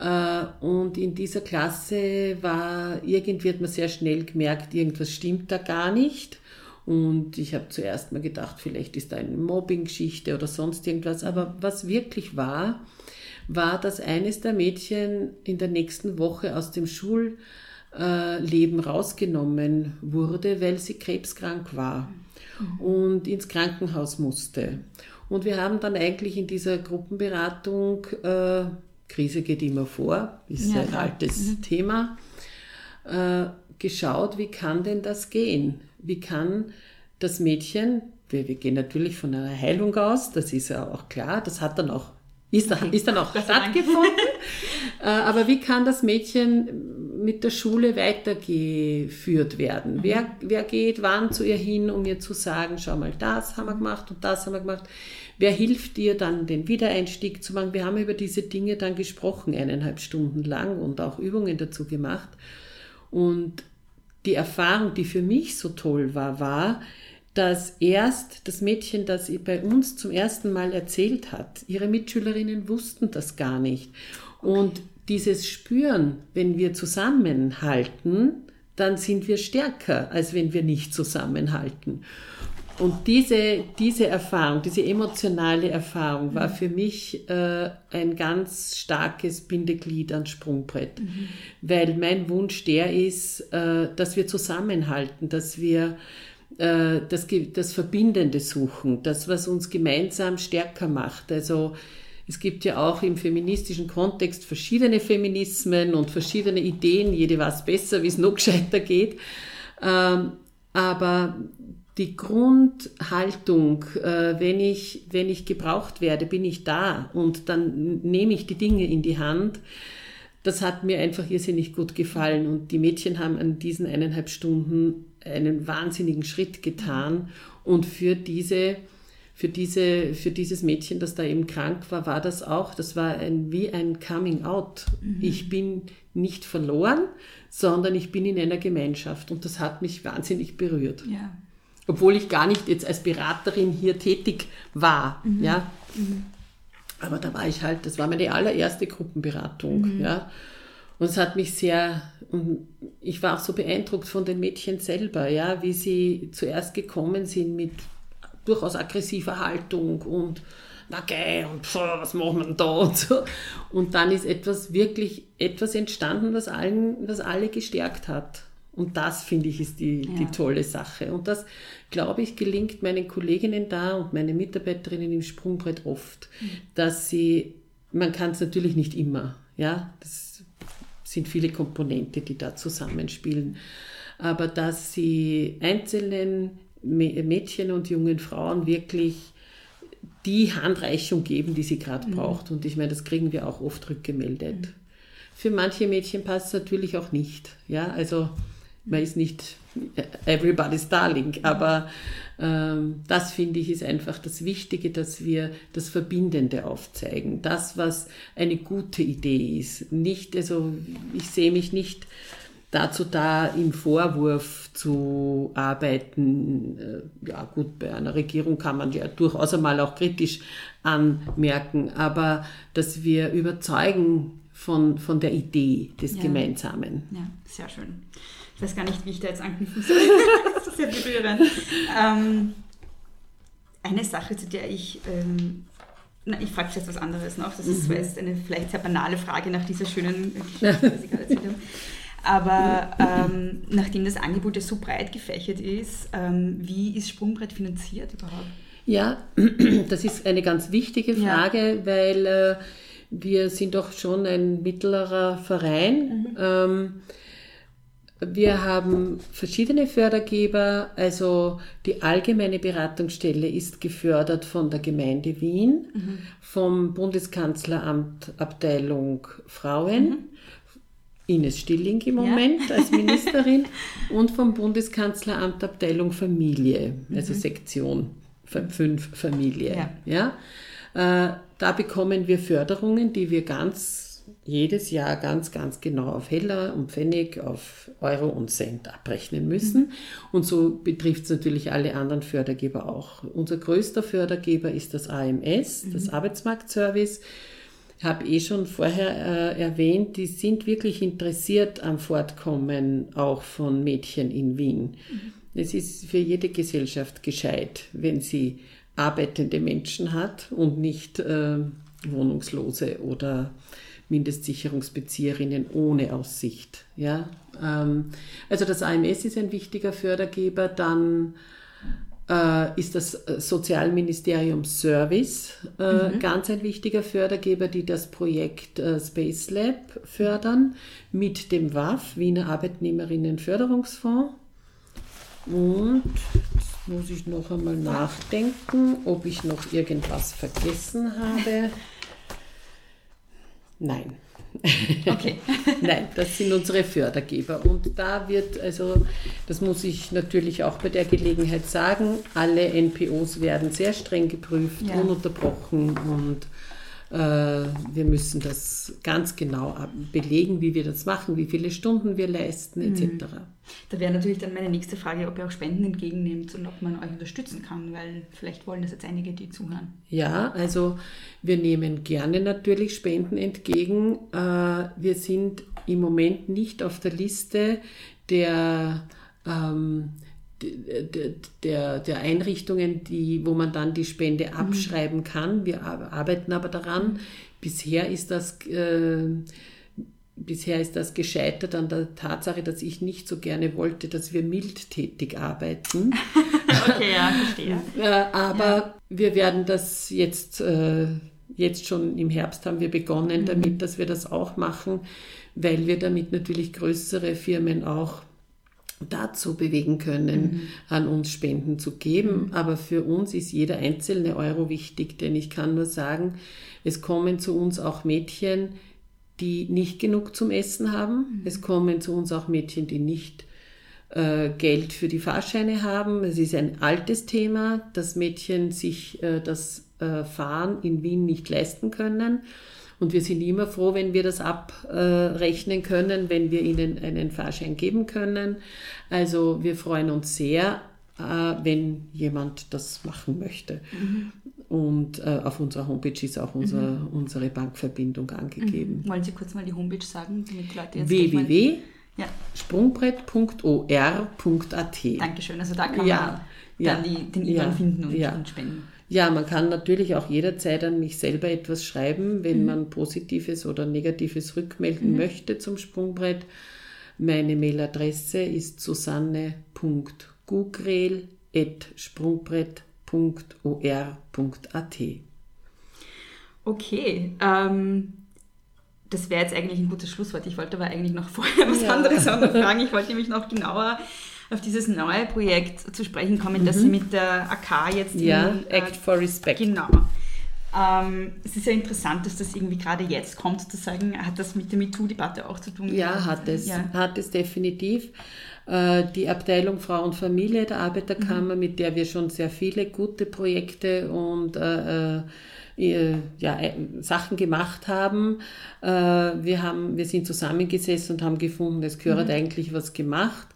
Äh, Und in dieser Klasse war, irgendwie hat man sehr schnell gemerkt, irgendwas stimmt da gar nicht. Und ich habe zuerst mal gedacht, vielleicht ist da eine Mobbing-Geschichte oder sonst irgendwas. Aber was wirklich war, war, dass eines der Mädchen in der nächsten Woche aus dem Schulleben rausgenommen wurde, weil sie krebskrank war und ins Krankenhaus musste. Und wir haben dann eigentlich in dieser Gruppenberatung, äh, Krise geht immer vor, ist Ja, ein klar. altes Thema, äh, geschaut, wie kann denn das gehen? Wie kann das Mädchen, wir, wir gehen natürlich von einer Heilung aus, das ist ja auch klar, das hat dann auch, ist, dann- ist dann auch Gott stattgefunden, äh, aber wie kann das Mädchen mit der Schule weitergeführt werden? Wer, wer geht wann zu ihr hin, um ihr zu sagen, schau mal, das haben wir gemacht und das haben wir gemacht? Wer hilft dir dann, den Wiedereinstieg zu machen? Wir haben über diese Dinge dann gesprochen, eineinhalb Stunden lang und auch Übungen dazu gemacht. Und die Erfahrung, die für mich so toll war, war, dass erst das Mädchen, das bei uns zum ersten Mal erzählt hat, ihre Mitschülerinnen wussten das gar nicht. Und dieses Spüren, wenn wir zusammenhalten, dann sind wir stärker, als wenn wir nicht zusammenhalten. Und diese, diese Erfahrung, diese emotionale Erfahrung war für mich äh, ein ganz starkes Bindeglied ans Sprungbrett, mhm. weil mein Wunsch der ist, äh, dass wir zusammenhalten, dass wir äh, das, das Verbindende suchen, das, was uns gemeinsam stärker macht. Also es gibt ja auch im feministischen Kontext verschiedene Feminismen und verschiedene Ideen, jede weiß besser, wie es noch gescheiter geht. Ähm, aber die Grundhaltung, äh, wenn, ich, wenn ich gebraucht werde, bin ich da und dann nehme ich die Dinge in die Hand, das hat mir einfach irrsinnig gut gefallen. Und die Mädchen haben an diesen eineinhalb Stunden einen wahnsinnigen Schritt getan. Und für diese, für diese, für dieses Mädchen, das da eben krank war, war das auch, das war ein, wie ein Coming Out. Mhm. Ich bin nicht verloren, sondern ich bin in einer Gemeinschaft. Und das hat mich wahnsinnig berührt. Ja obwohl ich gar nicht jetzt als Beraterin hier tätig war. Mhm. Ja. Mhm. Aber da war ich halt, das war meine allererste Gruppenberatung. Mhm. Ja. Und es hat mich sehr, ich war auch so beeindruckt von den Mädchen selber, ja, wie sie zuerst gekommen sind mit durchaus aggressiver Haltung und na geil und pf, was machen wir denn da und so. Und dann ist etwas wirklich, etwas entstanden, was allen, was alle gestärkt hat. Und das, finde ich, ist die, ja. die tolle Sache. Und das, glaube ich, gelingt meinen Kolleginnen da und meinen Mitarbeiterinnen im Sprungbrett oft, mhm. dass sie, man kann es natürlich nicht immer, ja, das sind viele Komponente, die da zusammenspielen, aber dass sie einzelnen Mädchen und jungen Frauen wirklich die Handreichung geben, die sie gerade mhm. braucht. Und ich meine, das kriegen wir auch oft rückgemeldet. Mhm. Für manche Mädchen passt es natürlich auch nicht. Ja, also man ist nicht everybody's darling, aber ähm, das finde ich ist einfach das Wichtige, dass wir das Verbindende aufzeigen. Das, was eine gute Idee ist. Nicht, also ich sehe mich nicht dazu da, im Vorwurf zu arbeiten. Äh, ja gut, bei einer Regierung kann man ja durchaus einmal auch kritisch anmerken, aber dass wir überzeugen von, von der Idee des ja. Gemeinsamen. Ja, sehr schön. Ich weiß gar nicht, wie ich da jetzt anknüpfen soll. das ist sehr berührend. Ähm, eine Sache, zu der ich, ähm, na, ich frage jetzt was anderes noch. Das ist mhm. zwar eine vielleicht sehr banale Frage nach dieser schönen Geschichte, die Sie gerade erzählt haben. Aber ähm, nachdem das Angebot ja so breit gefächert ist, ähm, wie ist Sprungbrett finanziert überhaupt? Ja, das ist eine ganz wichtige Frage, ja. weil äh, wir sind doch schon ein mittlerer Verein. Mhm. Ähm, wir haben verschiedene Fördergeber, also die allgemeine Beratungsstelle ist gefördert von der Gemeinde Wien, mhm. vom Bundeskanzleramt Abteilung Frauen, mhm. Ines Stilling im Moment ja. als Ministerin und vom Bundeskanzleramt Abteilung Familie, also mhm. Sektion 5 Familie. Ja. ja? Äh, da bekommen wir Förderungen, die wir ganz jedes Jahr ganz, ganz genau auf Heller und Pfennig, auf Euro und Cent abrechnen müssen. Mhm. Und so betrifft es natürlich alle anderen Fördergeber auch. Unser größter Fördergeber ist das AMS, mhm. das Arbeitsmarktservice. Ich habe eh schon vorher äh, erwähnt, die sind wirklich interessiert am Fortkommen auch von Mädchen in Wien. Mhm. Es ist für jede Gesellschaft gescheit, wenn sie arbeitende Menschen hat und nicht äh, Wohnungslose oder Mindestsicherungsbezieherinnen ohne Aussicht. Ja? Ähm, also das AMS ist ein wichtiger Fördergeber, dann äh, ist das Sozialministerium Service äh, mhm. ganz ein wichtiger Fördergeber, die das Projekt äh, Space Lab fördern mit dem WAF, Wiener Arbeitnehmerinnenförderungsfonds. Und jetzt muss ich noch einmal nachdenken, ob ich noch irgendwas vergessen habe. Nein. Okay. Nein, das sind unsere Fördergeber. Und da wird, also das muss ich natürlich auch bei der Gelegenheit sagen, alle NPOs werden sehr streng geprüft, ja. ununterbrochen und wir müssen das ganz genau belegen, wie wir das machen, wie viele Stunden wir leisten, etc. Mhm. Da wäre natürlich dann meine nächste Frage, ob ihr auch Spenden entgegennehmt und ob man euch unterstützen kann, weil vielleicht wollen das jetzt einige, die zuhören. Ja, also wir nehmen gerne natürlich Spenden entgegen. Äh, wir sind im Moment nicht auf der Liste der ähm, der, der Einrichtungen, die, wo man dann die Spende mhm. abschreiben kann. Wir arbeiten aber daran. Bisher ist das, äh, bisher ist das gescheitert an der Tatsache, dass ich nicht so gerne wollte, dass wir mildtätig arbeiten. okay, ja, verstehe. Äh, aber ja. wir werden das jetzt, äh, jetzt schon im Herbst haben wir begonnen mhm. damit, dass wir das auch machen, weil wir damit natürlich größere Firmen auch dazu bewegen können, mhm. an uns Spenden zu geben. Mhm. Aber für uns ist jeder einzelne Euro wichtig, denn ich kann nur sagen, es kommen zu uns auch Mädchen, die nicht genug zum Essen haben. Mhm. Es kommen zu uns auch Mädchen, die nicht äh, Geld für die Fahrscheine haben. Es ist ein altes Thema, dass Mädchen sich äh, das äh, Fahren in Wien nicht leisten können. Und wir sind immer froh, wenn wir das abrechnen können, wenn wir ihnen einen Fahrschein geben können. Also wir freuen uns sehr, äh, wenn jemand das machen möchte. Mhm. Und äh, auf unserer Homepage ist auch unser, mhm. unsere Bankverbindung angegeben. Mhm. Wollen Sie kurz mal die Homepage sagen, damit Leute jetzt www.sprungbrett.or.at. Dankeschön. Also da kann ja, man ja, dann die, den IBAN ja, finden und, und spenden. Ja, man kann natürlich auch jederzeit an mich selber etwas schreiben, wenn mhm. man Positives oder Negatives rückmelden mhm. möchte zum Sprungbrett. Meine Mailadresse ist susanne.gugrel.sprungbrett.or.at. Okay, ähm, das wäre jetzt eigentlich ein gutes Schlusswort. Ich wollte aber eigentlich noch vorher was ja. anderes fragen. Ich wollte nämlich noch genauer auf dieses neue Projekt zu sprechen kommen, mhm. das Sie mit der AK jetzt ja, in, äh, Act for Respect. Genau. Ähm, es ist ja interessant, dass das irgendwie gerade jetzt kommt, sozusagen. Hat das mit der MeToo-Debatte auch zu tun? Ja, hat es. Ja. Hat es definitiv. Äh, die Abteilung Frau und Familie der Arbeiterkammer, mhm. mit der wir schon sehr viele gute Projekte und äh, äh ja, Sachen gemacht haben. Wir, haben. wir sind zusammengesessen und haben gefunden, es gehört mhm. eigentlich was gemacht.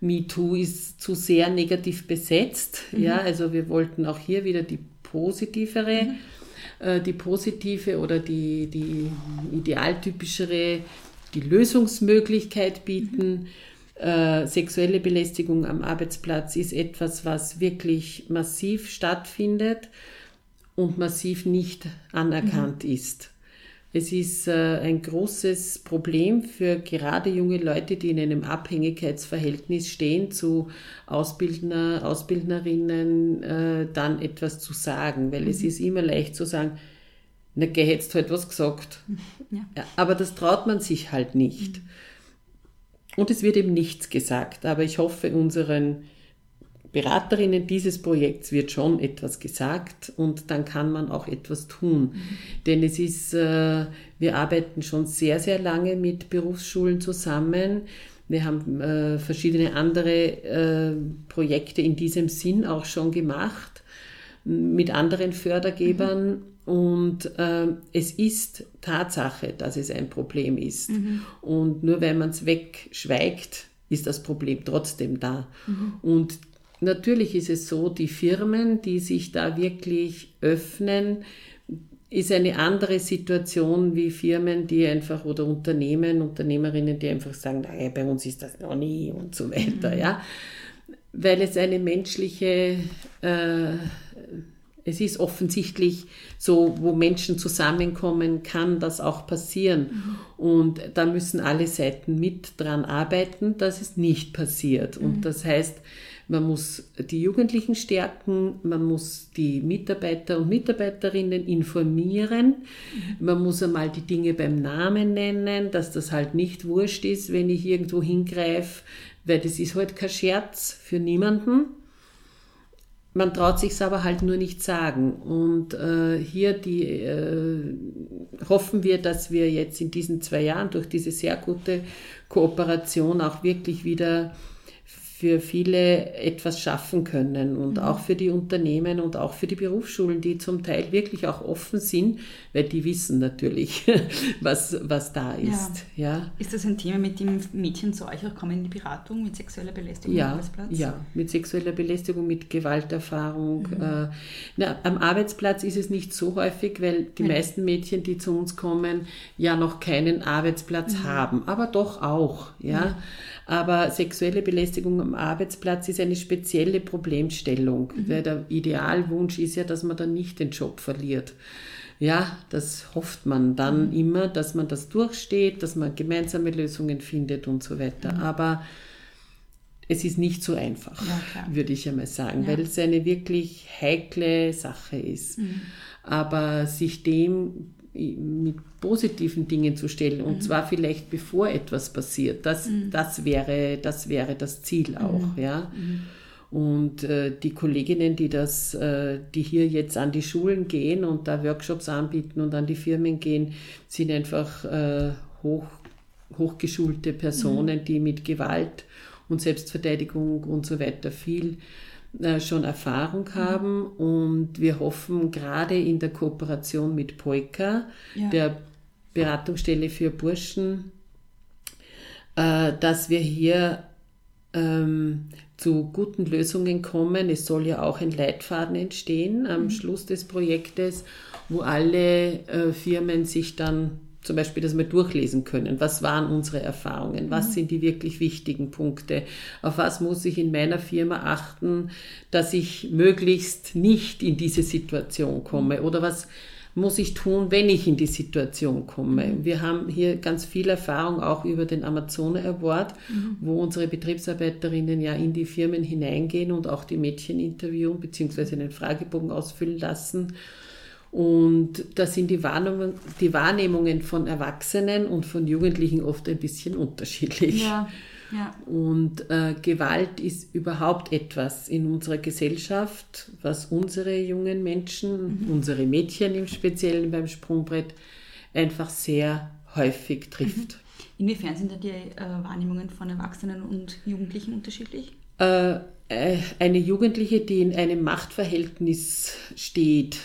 MeToo ist zu sehr negativ besetzt. Mhm. Ja, also wir wollten auch hier wieder die positivere, mhm. äh, die positive oder die, die idealtypischere, die Lösungsmöglichkeit bieten. Mhm. Äh, sexuelle Belästigung am Arbeitsplatz ist etwas, was wirklich massiv stattfindet und massiv nicht anerkannt mhm. ist. Es ist äh, ein großes Problem für gerade junge Leute, die in einem Abhängigkeitsverhältnis stehen, zu Ausbildner, Ausbildnerinnen äh, dann etwas zu sagen, weil mhm. es ist immer leicht zu sagen, na, geh, hättest halt was gesagt. Ja. Ja, aber das traut man sich halt nicht. Mhm. Und es wird eben nichts gesagt. Aber ich hoffe, unseren Beraterinnen dieses Projekts wird schon etwas gesagt und dann kann man auch etwas tun. Mhm. Denn es ist, äh, wir arbeiten schon sehr, sehr lange mit Berufsschulen zusammen. Wir haben äh, verschiedene andere äh, Projekte in diesem Sinn auch schon gemacht mit anderen Fördergebern. Mhm. Und äh, es ist Tatsache, dass es ein Problem ist. Mhm. Und nur wenn man es wegschweigt, ist das Problem trotzdem da. Mhm. Und Natürlich ist es so, die Firmen, die sich da wirklich öffnen, ist eine andere Situation wie Firmen, die einfach oder Unternehmen, Unternehmerinnen, die einfach sagen, naja, bei uns ist das noch nie und so weiter, mhm. ja. Weil es eine menschliche, äh, es ist offensichtlich so, wo Menschen zusammenkommen, kann das auch passieren. Mhm. Und da müssen alle Seiten mit dran arbeiten, dass es nicht passiert. Mhm. Und das heißt, man muss die Jugendlichen stärken, man muss die Mitarbeiter und Mitarbeiterinnen informieren, man muss einmal die Dinge beim Namen nennen, dass das halt nicht wurscht ist, wenn ich irgendwo hingreife, weil das ist halt kein Scherz für niemanden. Man traut sich aber halt nur nicht sagen. Und äh, hier die, äh, hoffen wir, dass wir jetzt in diesen zwei Jahren durch diese sehr gute Kooperation auch wirklich wieder für viele etwas schaffen können und auch für die Unternehmen und auch für die Berufsschulen, die zum Teil wirklich auch offen sind, weil die wissen natürlich, was, was da ist. Ja. Ist das ein Thema, mit dem Mädchen zu euch auch kommen in die Beratung mit sexueller Belästigung Ja, am Arbeitsplatz? ja, mit sexueller Belästigung, mit Gewalterfahrung. Äh, na, am Arbeitsplatz ist es nicht so häufig, weil die meisten Mädchen, die zu uns kommen, ja noch keinen Arbeitsplatz haben, aber doch auch. Ja. Aber sexuelle Belästigung am Arbeitsplatz ist eine spezielle Problemstellung, weil der Idealwunsch ist ja, dass man dann nicht den Job verliert. Ja, das hofft man dann immer, dass man das durchsteht, dass man gemeinsame Lösungen findet und so weiter. Aber es ist nicht so einfach, Ja, würde ich einmal sagen, weil es eine wirklich heikle Sache ist. Aber sich dem mit positiven Dingen zu stellen. Und zwar vielleicht bevor etwas passiert, das, das, wäre, das wäre das Ziel auch, ja. Und äh, die Kolleginnen, die das, äh, die hier jetzt an die Schulen gehen und da Workshops anbieten und an die Firmen gehen, sind einfach äh, hoch, hochgeschulte Personen, die mit Gewalt und Selbstverteidigung und so weiter viel äh, schon Erfahrung haben. Und wir hoffen gerade in der Kooperation mit Poika, Ja. der Beratungsstelle für Burschen, äh, dass wir hier ähm, zu guten Lösungen kommen. Es soll ja auch ein Leitfaden entstehen am Schluss des Projektes, wo alle äh, Firmen sich dann zum Beispiel das mal durchlesen können. Was waren unsere Erfahrungen? Was sind die wirklich wichtigen Punkte? Auf was muss ich in meiner Firma achten, dass ich möglichst nicht in diese Situation komme? Oder was muss ich tun, wenn ich in die Situation komme? Wir haben hier ganz viel Erfahrung auch über den Amazone Award, wo unsere Betriebsarbeiterinnen ja in die Firmen hineingehen und auch die Mädchen interviewen bzw. einen Fragebogen ausfüllen lassen. Und da sind die Wahrnehmungen, die Wahrnehmungen von Erwachsenen und von Jugendlichen oft ein bisschen unterschiedlich. Ja, ja. Und äh, Gewalt ist überhaupt etwas in unserer Gesellschaft, was unsere jungen Menschen, unsere Mädchen im Speziellen beim Sprungbrett, einfach sehr häufig trifft. Inwiefern sind da die äh, Wahrnehmungen von Erwachsenen und Jugendlichen unterschiedlich? Äh, äh, eine Jugendliche, die in einem Machtverhältnis steht,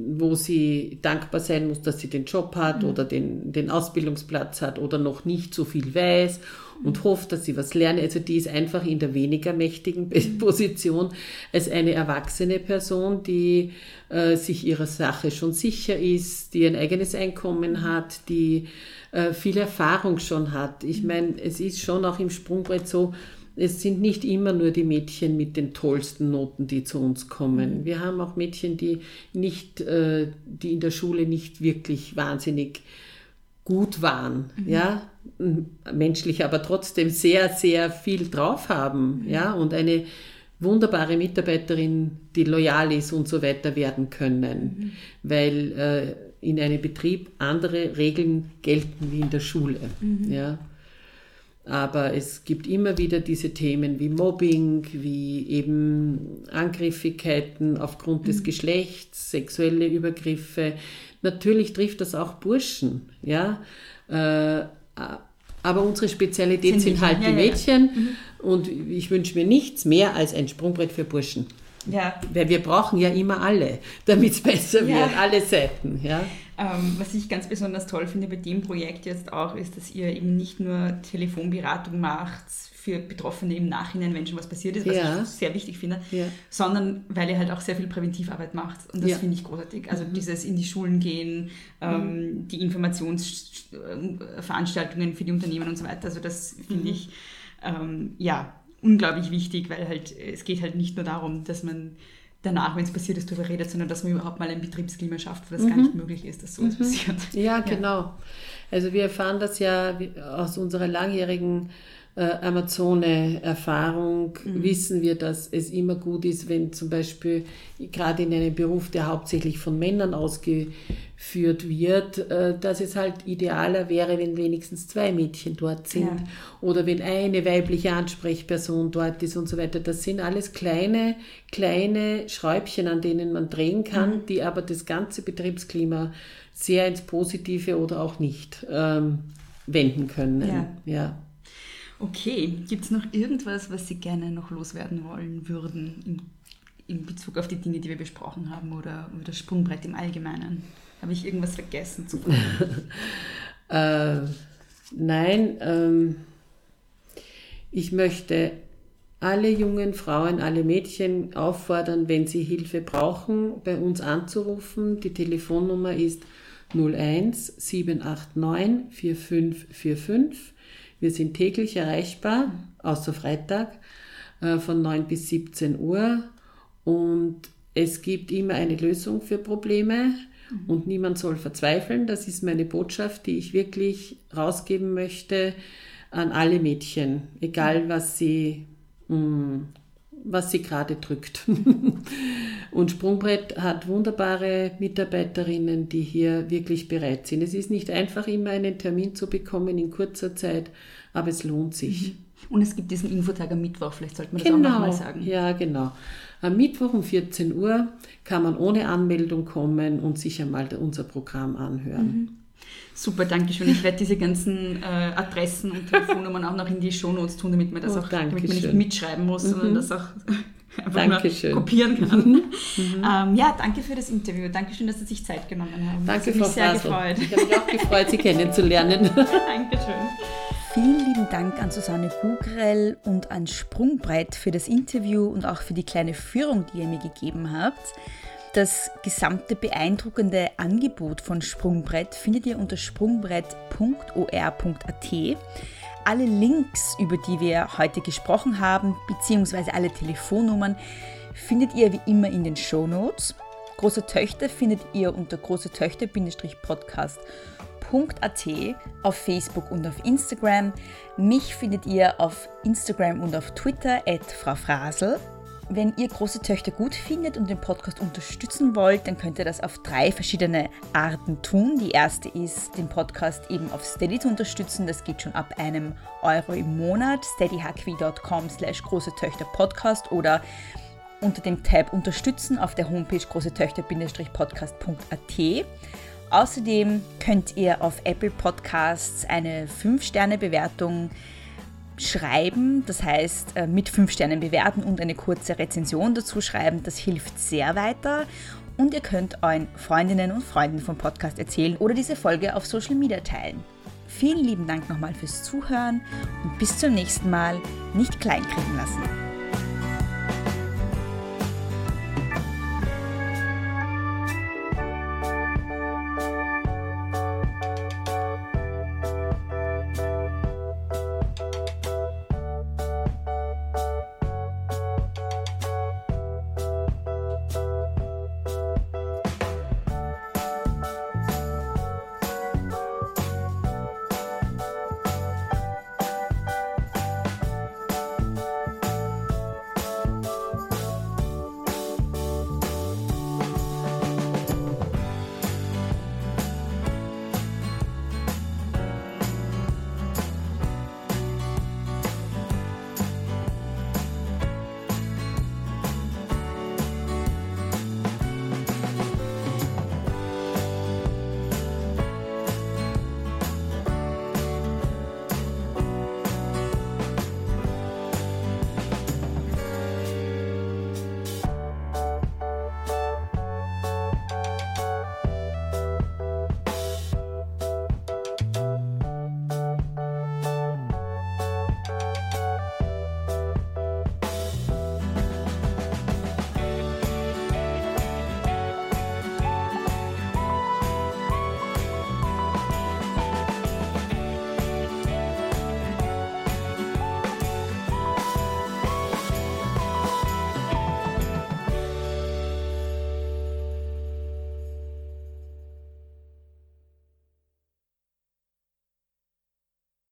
wo sie dankbar sein muss, dass sie den Job hat oder den, den Ausbildungsplatz hat oder noch nicht so viel weiß und hofft, dass sie was lerne. Also die ist einfach in der weniger mächtigen Position als eine erwachsene Person, die äh, sich ihrer Sache schon sicher ist, die ein eigenes Einkommen hat, die äh, viel Erfahrung schon hat. Ich meine, es ist schon auch im Sprungbrett so, es sind nicht immer nur die Mädchen mit den tollsten Noten, die zu uns kommen. Wir haben auch Mädchen, die nicht, äh, die in der Schule nicht wirklich wahnsinnig gut waren, ja, M- menschlich, aber trotzdem sehr, sehr viel drauf haben, ja, und eine wunderbare Mitarbeiterin, die loyal ist und so weiter werden können, weil äh, in einem Betrieb andere Regeln gelten wie in der Schule, ja. Aber es gibt immer wieder diese Themen wie Mobbing, wie eben Angriffigkeiten aufgrund des Geschlechts, sexuelle Übergriffe. Natürlich trifft das auch Burschen, ja. Äh, aber unsere Spezialität Sind sind, halt Mädchen, die ja, ja, ja. Mädchen und ich wünsche mir nichts mehr als ein Sprungbrett für Burschen. Ja. Weil wir brauchen ja immer alle, damit es besser Ja. wird, alle Seiten, ja. Ähm, was ich ganz besonders toll finde bei dem Projekt jetzt auch, ist, dass ihr eben nicht nur Telefonberatung macht für Betroffene im Nachhinein, wenn schon was passiert ist, was Ja. ich sehr wichtig finde, Ja. sondern weil ihr halt auch sehr viel Präventivarbeit macht. Und das Ja. Mhm. finde ich großartig. Also dieses in die Schulen gehen, ähm, die Informationsveranstaltungen für die Unternehmen und so weiter. Also das Mhm. finde ich ähm, ja unglaublich wichtig, weil halt es geht halt nicht nur darum, dass man danach, wenn es passiert ist, darüber redet, sondern dass man überhaupt mal ein Betriebsklima schafft, wo das gar nicht möglich ist, dass sowas passiert. Ja, genau. Also wir erfahren das ja aus unserer langjährigen äh, Amazone-Erfahrung, wissen wir, dass es immer gut ist, wenn zum Beispiel gerade in einem Beruf, der hauptsächlich von Männern ausgeführt wird, äh, dass es halt idealer wäre, wenn wenigstens zwei Mädchen dort sind Ja. oder wenn eine weibliche Ansprechperson dort ist und so weiter. Das sind alles kleine, kleine Schräubchen, an denen man drehen kann, die aber das ganze Betriebsklima sehr ins Positive oder auch nicht ähm, wenden können. Ja. ja. Okay, gibt es noch irgendwas, was Sie gerne noch loswerden wollen würden in, in Bezug auf die Dinge, die wir besprochen haben oder über das Sprungbrett im Allgemeinen? Habe ich irgendwas vergessen zu äh, nein, ähm, ich möchte alle jungen Frauen, alle Mädchen auffordern, wenn sie Hilfe brauchen, bei uns anzurufen. Die Telefonnummer ist 01 789 4545. Wir sind täglich erreichbar, außer Freitag, äh, von 9 bis 17 Uhr. Und es gibt immer eine Lösung für Probleme und niemand soll verzweifeln. Das ist meine Botschaft, die ich wirklich rausgeben möchte an alle Mädchen, egal was sie, hm, was sie gerade drückt. Und Sprungbrett hat wunderbare Mitarbeiterinnen, die hier wirklich bereit sind. Es ist nicht einfach, immer einen Termin zu bekommen in kurzer Zeit, aber es lohnt sich. Mhm. Und es gibt diesen Infotag am Mittwoch, vielleicht sollte man das genau. auch nochmal sagen. Ja, genau. Am Mittwoch um 14 Uhr kann man ohne Anmeldung kommen und sich einmal unser Programm anhören. Mhm. Super, danke schön. Ich werde diese ganzen äh, Adressen und Telefonnummern auch noch in die Shownotes tun, damit man das oh, auch damit man nicht mitschreiben muss, mhm. sondern das auch einfach Dankeschön. kopieren kann. Mhm. Ähm, ja, danke für das Interview. Dankeschön, dass Sie sich Zeit genommen haben. Danke, Frau mich sehr Fasel. gefreut. Ich habe mich auch gefreut, Sie kennenzulernen. Dankeschön. Vielen lieben Dank an Susanne Gugrell und an Sprungbrett für das Interview und auch für die kleine Führung, die ihr mir gegeben habt. Das gesamte beeindruckende Angebot von Sprungbrett findet ihr unter sprungbrett.or.at. Alle Links, über die wir heute gesprochen haben, beziehungsweise alle Telefonnummern, findet ihr wie immer in den Show Notes. Große Töchter findet ihr unter große Töchter-podcast www.frauenfrasel.at auf Facebook und auf Instagram. Mich findet ihr auf Instagram und auf Twitter at Frau Frasel. Wenn ihr große Töchter gut findet und den Podcast unterstützen wollt, dann könnt ihr das auf drei verschiedene Arten tun. Die erste ist, den Podcast eben auf Steady zu unterstützen. Das geht schon ab einem Euro im Monat. steadyhq.com slash große Töchter Podcast oder unter dem Tab Unterstützen auf der Homepage großetöchter-podcast.at. Außerdem könnt ihr auf Apple Podcasts eine 5-Sterne-Bewertung schreiben, das heißt äh, mit 5 Sternen bewerten und eine kurze Rezension dazu schreiben. Das hilft sehr weiter. Und ihr könnt euren Freundinnen und Freunden vom Podcast erzählen oder diese Folge auf Social Media teilen. Vielen lieben Dank nochmal fürs Zuhören und bis zum nächsten Mal. Nicht kleinkriegen lassen.